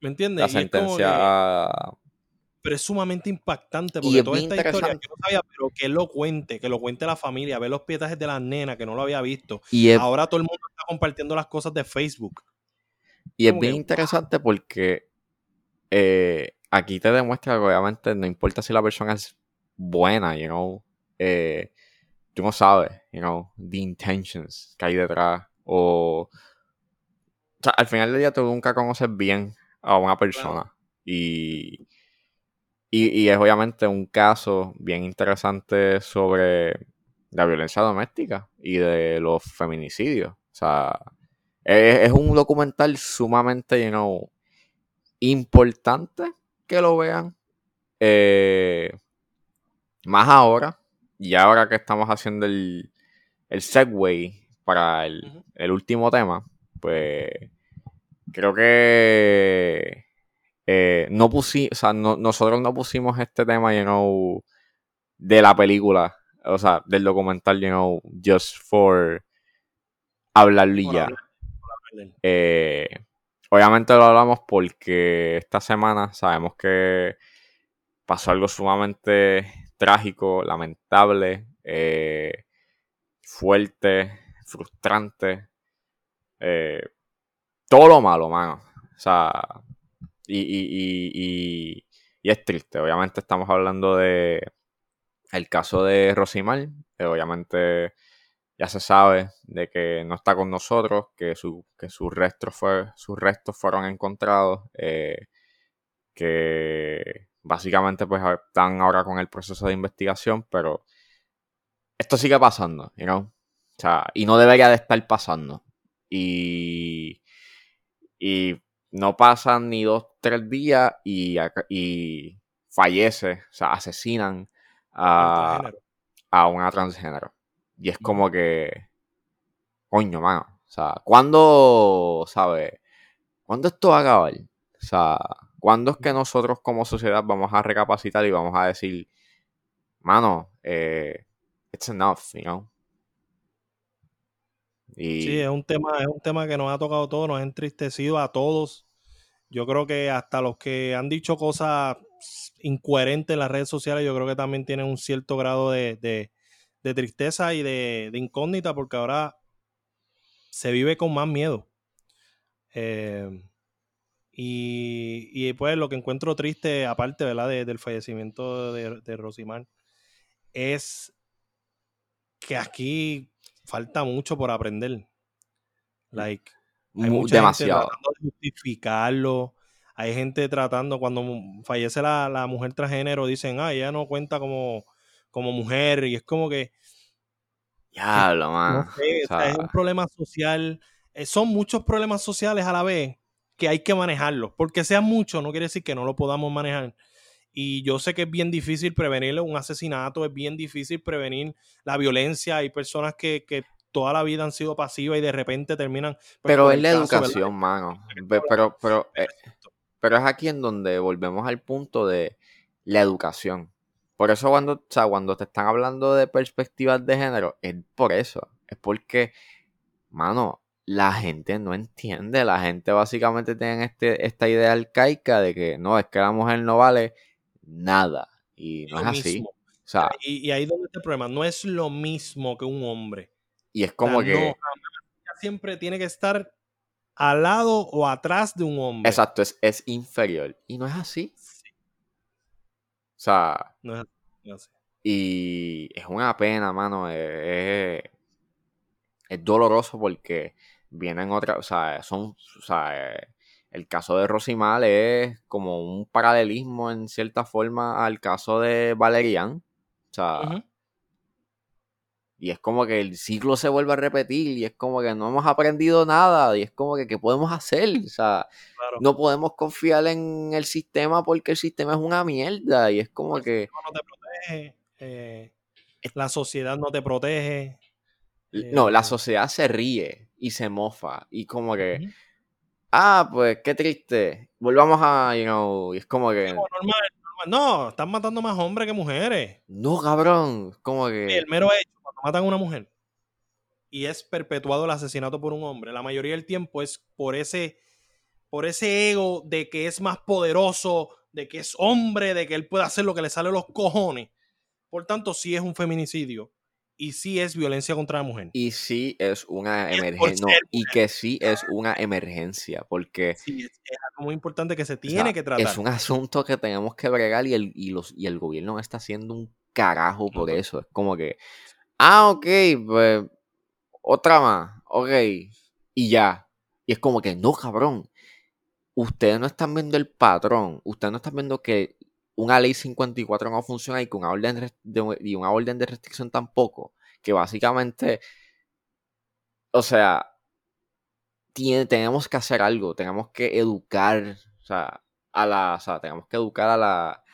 S1: ¿Me entiendes?
S2: la sentencia
S1: que-
S2: a...
S1: pero es sumamente impactante porque toda esta historia yo no sabía, pero que él lo cuente, que lo cuente la familia, ver los pietajes de las nenas que no lo había visto.
S2: Y es,
S1: Ahora todo el mundo está compartiendo las cosas de Facebook.
S2: y es bien
S1: que,
S2: interesante porque eh, aquí te demuestra que obviamente no importa si la persona es buena, you know, eh, tú no sabes, you know, the intentions que hay detrás o... O sea, al final del día tú nunca conoces bien a una persona y, y, y es obviamente un caso bien interesante sobre la violencia doméstica y de los feminicidios. O sea, es, es un documental sumamente, you know, importante que lo vean. Eh, más ahora, y ahora que estamos haciendo el, el segue para el, el último tema, pues creo que eh, no pusimos, o sea, no- nosotros no pusimos este tema, you know, de la película, o sea, del documental, you know, just for hablarlo y ya. Eh, obviamente lo hablamos porque esta semana sabemos que pasó algo sumamente trágico, lamentable, eh, fuerte, frustrante. eh, todo lo malo, mano. O sea, y, es triste. Obviamente estamos hablando de el caso de Rosimar. eh, obviamente ya se sabe de que no está con nosotros, que, su, que sus, restos fue, sus restos fueron encontrados, eh, que básicamente pues están ahora con el proceso de investigación, pero esto sigue pasando, you know? O sea, y no debería de estar pasando. Y, y no pasan ni dos, tres días y, y fallece, o sea, asesinan a, a una transgénero. Y es como que. Coño, mano. O sea, ¿cuándo, ¿sabes? ¿Cuándo esto va a acabar? O sea, ¿cuándo es que nosotros como sociedad vamos a recapacitar y vamos a decir, mano, eh, it's enough, you know? Y
S1: Sí, es un tema, es un tema que nos ha tocado todo, nos ha entristecido a todos. Yo creo que hasta los que han dicho cosas incoherentes en las redes sociales, yo creo que también tienen un cierto grado de- de tristeza y de, de incógnita, porque ahora se vive con más miedo. Eh, y, y, pues lo que encuentro triste, aparte ¿verdad? de- del fallecimiento de, de Rosimar, es que aquí falta mucho por aprender. Like, hay
S2: mu-
S1: mucha
S2: demasiado.
S1: gente tratando de justificarlo. Hay gente tratando, cuando fallece la, la mujer transgénero, dicen, ah, ella no cuenta como, como mujer. Y es como que,
S2: Diablo,
S1: no
S2: mano.
S1: sé,
S2: O
S1: o sea, es un problema social. eh, son muchos problemas sociales a la vez que hay que manejarlos. Porque sean muchos, no quiere decir que no lo podamos manejar. Y yo sé que es bien difícil prevenir un asesinato, es bien difícil prevenir la violencia. Hay personas que, que toda la vida han sido pasivas y de repente terminan. pues,
S2: Pero es la
S1: caso, ¿verdad?
S2: educación, mano. Pero, pero, eh, pero es aquí en donde volvemos al punto de la educación. Por eso cuando, o sea, cuando te están hablando de perspectivas de género, es por eso. Es porque, mano, la gente no entiende. La gente básicamente tiene este, esta idea arcaica de que no, es que la mujer no vale nada. Y no
S1: Lo
S2: es así. O sea,
S1: Y, y ahí donde está el problema. No es lo mismo que un hombre.
S2: y es
S1: O sea,
S2: como
S1: no,
S2: que...
S1: siempre tiene que estar al lado o atrás de un hombre.
S2: Exacto, es, es inferior. Y no es así. O sea,
S1: no.
S2: Y es una pena, mano. Es, es- es doloroso porque vienen otras, o sea, son, o sea, eh, el caso de Rosimal es como un paralelismo en cierta forma al caso de Valerian. O sea. Y es como que el ciclo se vuelve a repetir y es como que no hemos aprendido nada y es como que ¿qué podemos hacer? O sea,
S1: Claro.
S2: no podemos confiar en el sistema porque el sistema es una mierda y es como que...
S1: No te protege. eh, la sociedad no te protege.
S2: No, la
S1: Eh,
S2: sociedad se ríe y se mofa y como que, ah, pues qué triste, volvamos a, you know, y es como que,
S1: Como normal, normal. No, están matando más hombres que mujeres.
S2: no, cabrón, como que,
S1: el mero hecho, cuando matan a una mujer y es perpetuado el asesinato por un hombre, la mayoría del tiempo es por ese, por ese ego de que es más poderoso, de que es hombre, de que él puede hacer lo que le sale a los cojones. Por tanto, sí es un feminicidio y sí es violencia contra la mujer.
S2: y sí es una emergencia, no, y que sí es una emergencia, porque
S1: Sí, es, es algo muy importante que se tiene
S2: o sea,
S1: que tratar.
S2: es un asunto que tenemos que bregar y el, y los, y el gobierno no está haciendo un carajo por eso, es como que, ah, ok, pues, otra más, ok, y ya, y es como que, no, cabrón, ustedes no están viendo el patrón, ustedes no están viendo que una ley 54 no funciona y una orden de, y una orden de restricción tampoco, que básicamente, o sea, tiene, tenemos que hacer algo, tenemos que educar, o sea, a la, o sea, tenemos que educar a la,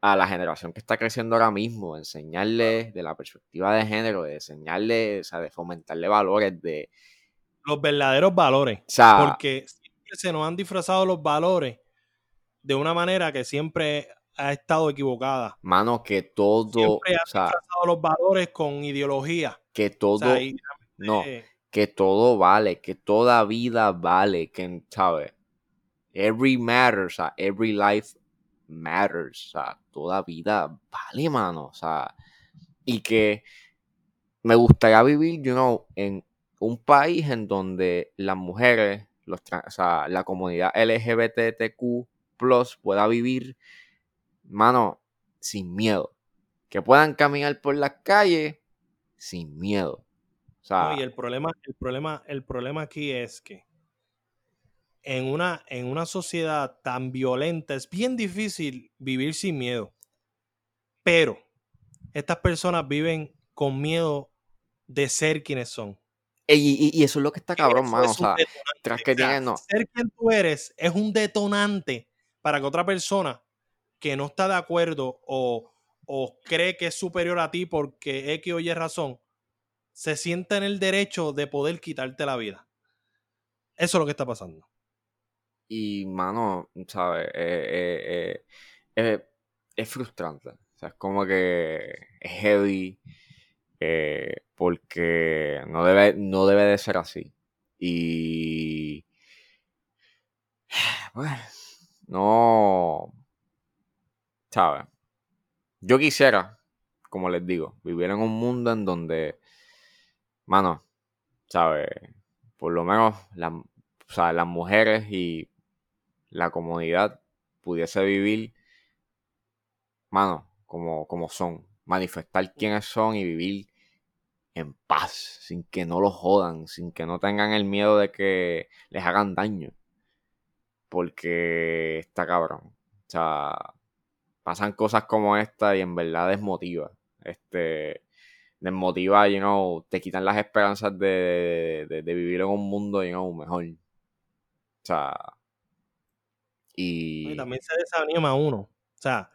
S2: a la generación que está creciendo ahora mismo, enseñarles de la perspectiva de género, de enseñarles, o sea, de fomentarle valores, de,
S1: Los verdaderos valores.
S2: o sea,
S1: Porque siempre se nos han disfrazado los valores de una manera que siempre ha estado equivocada.
S2: mano, que todo,
S1: Siempre han
S2: o sea,
S1: los valores con ideología.
S2: que
S1: O
S2: todo,
S1: sea, y
S2: no, que todo vale, que toda vida vale, que, ¿sabes? Every matters, o sea, every life matters, o sea, toda vida vale, mano, o sea, y que me gustaría vivir, you know, en un país en donde las mujeres, los, o sea, la comunidad LGBTQ plus pueda vivir, mano, sin miedo, que puedan caminar por las calles sin miedo. O sea,
S1: No, y el problema, el problema, el problema aquí es que en una, en una sociedad tan violenta es bien difícil vivir sin miedo. Pero estas personas viven con miedo de ser quienes son.
S2: y, y- y eso es lo que está cabrón,
S1: Eso
S2: mano. O
S1: es
S2: sea, tras que
S1: O sea,
S2: tienen, no.
S1: Ser quien tú eres es un detonante para que otra persona que no está de acuerdo o, o cree que es superior a ti porque X o Y razón, se sienta en el derecho de poder quitarte la vida. Eso es lo que está pasando.
S2: Y, mano, ¿sabes? Eh, eh, eh, es frustrante. O sea, es como que es heavy. porque no debe, no debe de ser así. Y. Bueno, no. ¿Sabes? Yo quisiera, como les digo, vivir en un mundo en donde, mano, ¿sabes? Por lo menos la- o sea, las mujeres y la comunidad pudiese vivir, mano, como, como son, manifestar quiénes son y vivir en paz, sin que no los jodan, sin que no tengan el miedo de que les hagan daño. Porque está cabrón. O sea, pasan cosas como esta y en verdad desmotiva. Este, desmotiva, you know, te quitan las esperanzas de, de, vivir en un mundo, you know, mejor. O sea, y...
S1: Y también se desanima uno. O sea,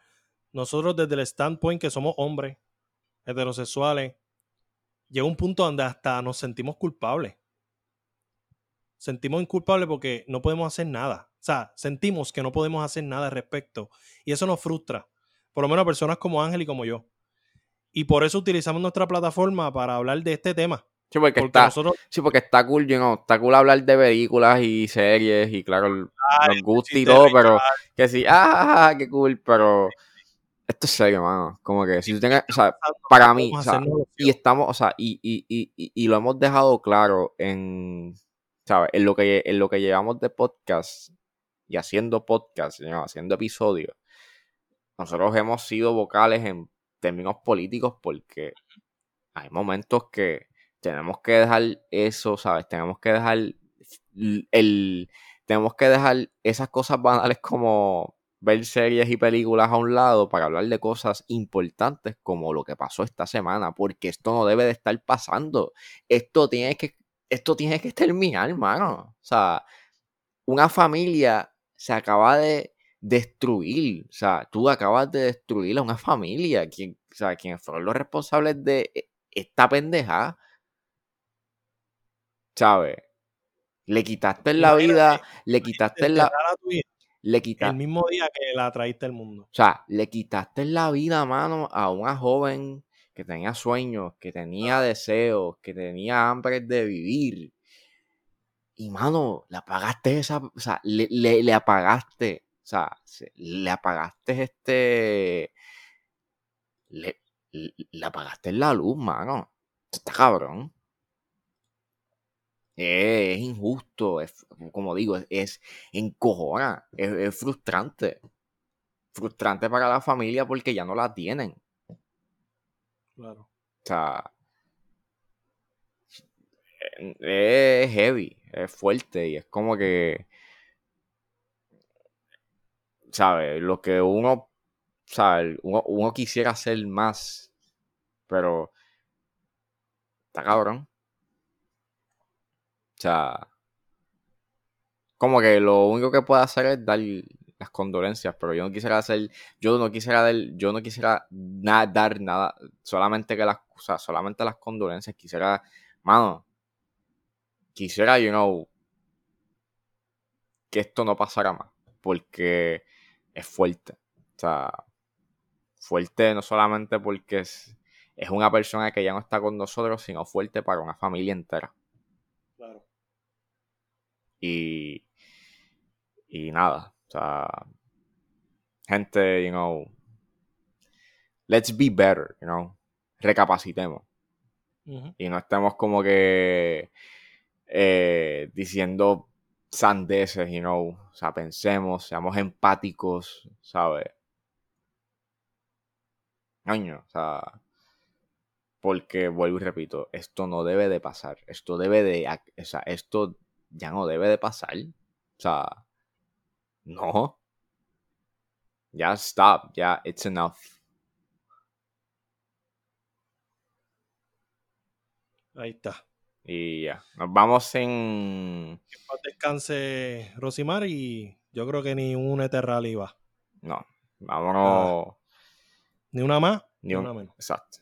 S1: nosotros desde el standpoint que somos hombres, heterosexuales, llega un punto donde hasta nos sentimos culpables. Sentimos inculpables porque no podemos hacer nada. O sea, sentimos que no podemos hacer nada al respecto. Y eso nos frustra. Por lo menos a personas como Ángel y como yo. Y por eso utilizamos nuestra plataforma para hablar de este tema.
S2: Sí, porque,
S1: Porque
S2: está,
S1: nosotros,
S2: sí, porque está cool, you know, está cool hablar de películas y series y claro,
S1: Ay,
S2: nos gusta y todo, pero que sí, ah, qué cool, pero esto es serio, mano. Como que si tú tienes, o sea, para mí, o sea, y estamos, o sea, y, y, y- y lo hemos dejado claro en, ¿sabes? En lo que, en lo que llevamos de podcast y haciendo podcast, haciendo episodios, nosotros hemos sido vocales en términos políticos porque hay momentos que tenemos que dejar eso, ¿sabes? Tenemos que dejar el- tenemos que dejar esas cosas banales como ver series y películas a un lado para hablar de cosas importantes como lo que pasó esta semana, porque esto no debe de estar pasando. Esto tiene que, esto tiene que terminar, hermano. O sea, una familia se acaba de destruir. O sea, tú acabas de destruir a una familia. Quien, o sea, quienes fueron los responsables de e- esta pendeja. ¿Sabes? Le quitaste la vida, le quitaste la, le quitaste,
S1: el mismo día que la traíste al mundo.
S2: o sea, le quitaste la vida, mano, a una joven que tenía sueños, que tenía deseos, que tenía hambre de vivir. Y, mano, le apagaste esa, o sea, le, le- le apagaste, o sea, se- le apagaste este, le, le- apagaste la luz, mano. Está cabrón. Es, injusto, es, como digo, es, es encojona, es, es frustrante. Frustrante para la familia porque ya no la tienen.
S1: Claro.
S2: O sea, es heavy, es fuerte y es como que, ¿sabes? Lo que uno, ¿sabes? Uno, uno quisiera hacer más, pero está cabrón. O sea, como que lo único que puedo hacer es dar las condolencias, pero yo no quisiera hacer, yo no quisiera dar, yo no quisiera na- dar nada, solamente que las, o sea, solamente las condolencias, quisiera, mano, quisiera, you know, que esto no pasara más, porque es fuerte, o sea, fuerte no solamente porque es, es una persona que ya no está con nosotros, sino fuerte para una familia entera.
S1: Claro.
S2: Y, y nada, sea, gente, you know, let's be better, you know, recapacitemos y no estemos como que eh, diciendo sandeces, you know, o sea, pensemos, seamos empáticos, ¿sabes? Coño, o sea, porque vuelvo y repito, esto no debe de pasar, esto debe de, o sea, esto ya no debe de pasar, o sea, no, ya stop, ya it's enough.
S1: Ahí está.
S2: Y ya, nos vamos en...
S1: Que descanse Rosimar y yo creo que ni un Eterral iba.
S2: No, vámonos...
S1: Ni una más,
S2: Ni
S1: ni
S2: un-
S1: una menos.
S2: Exacto.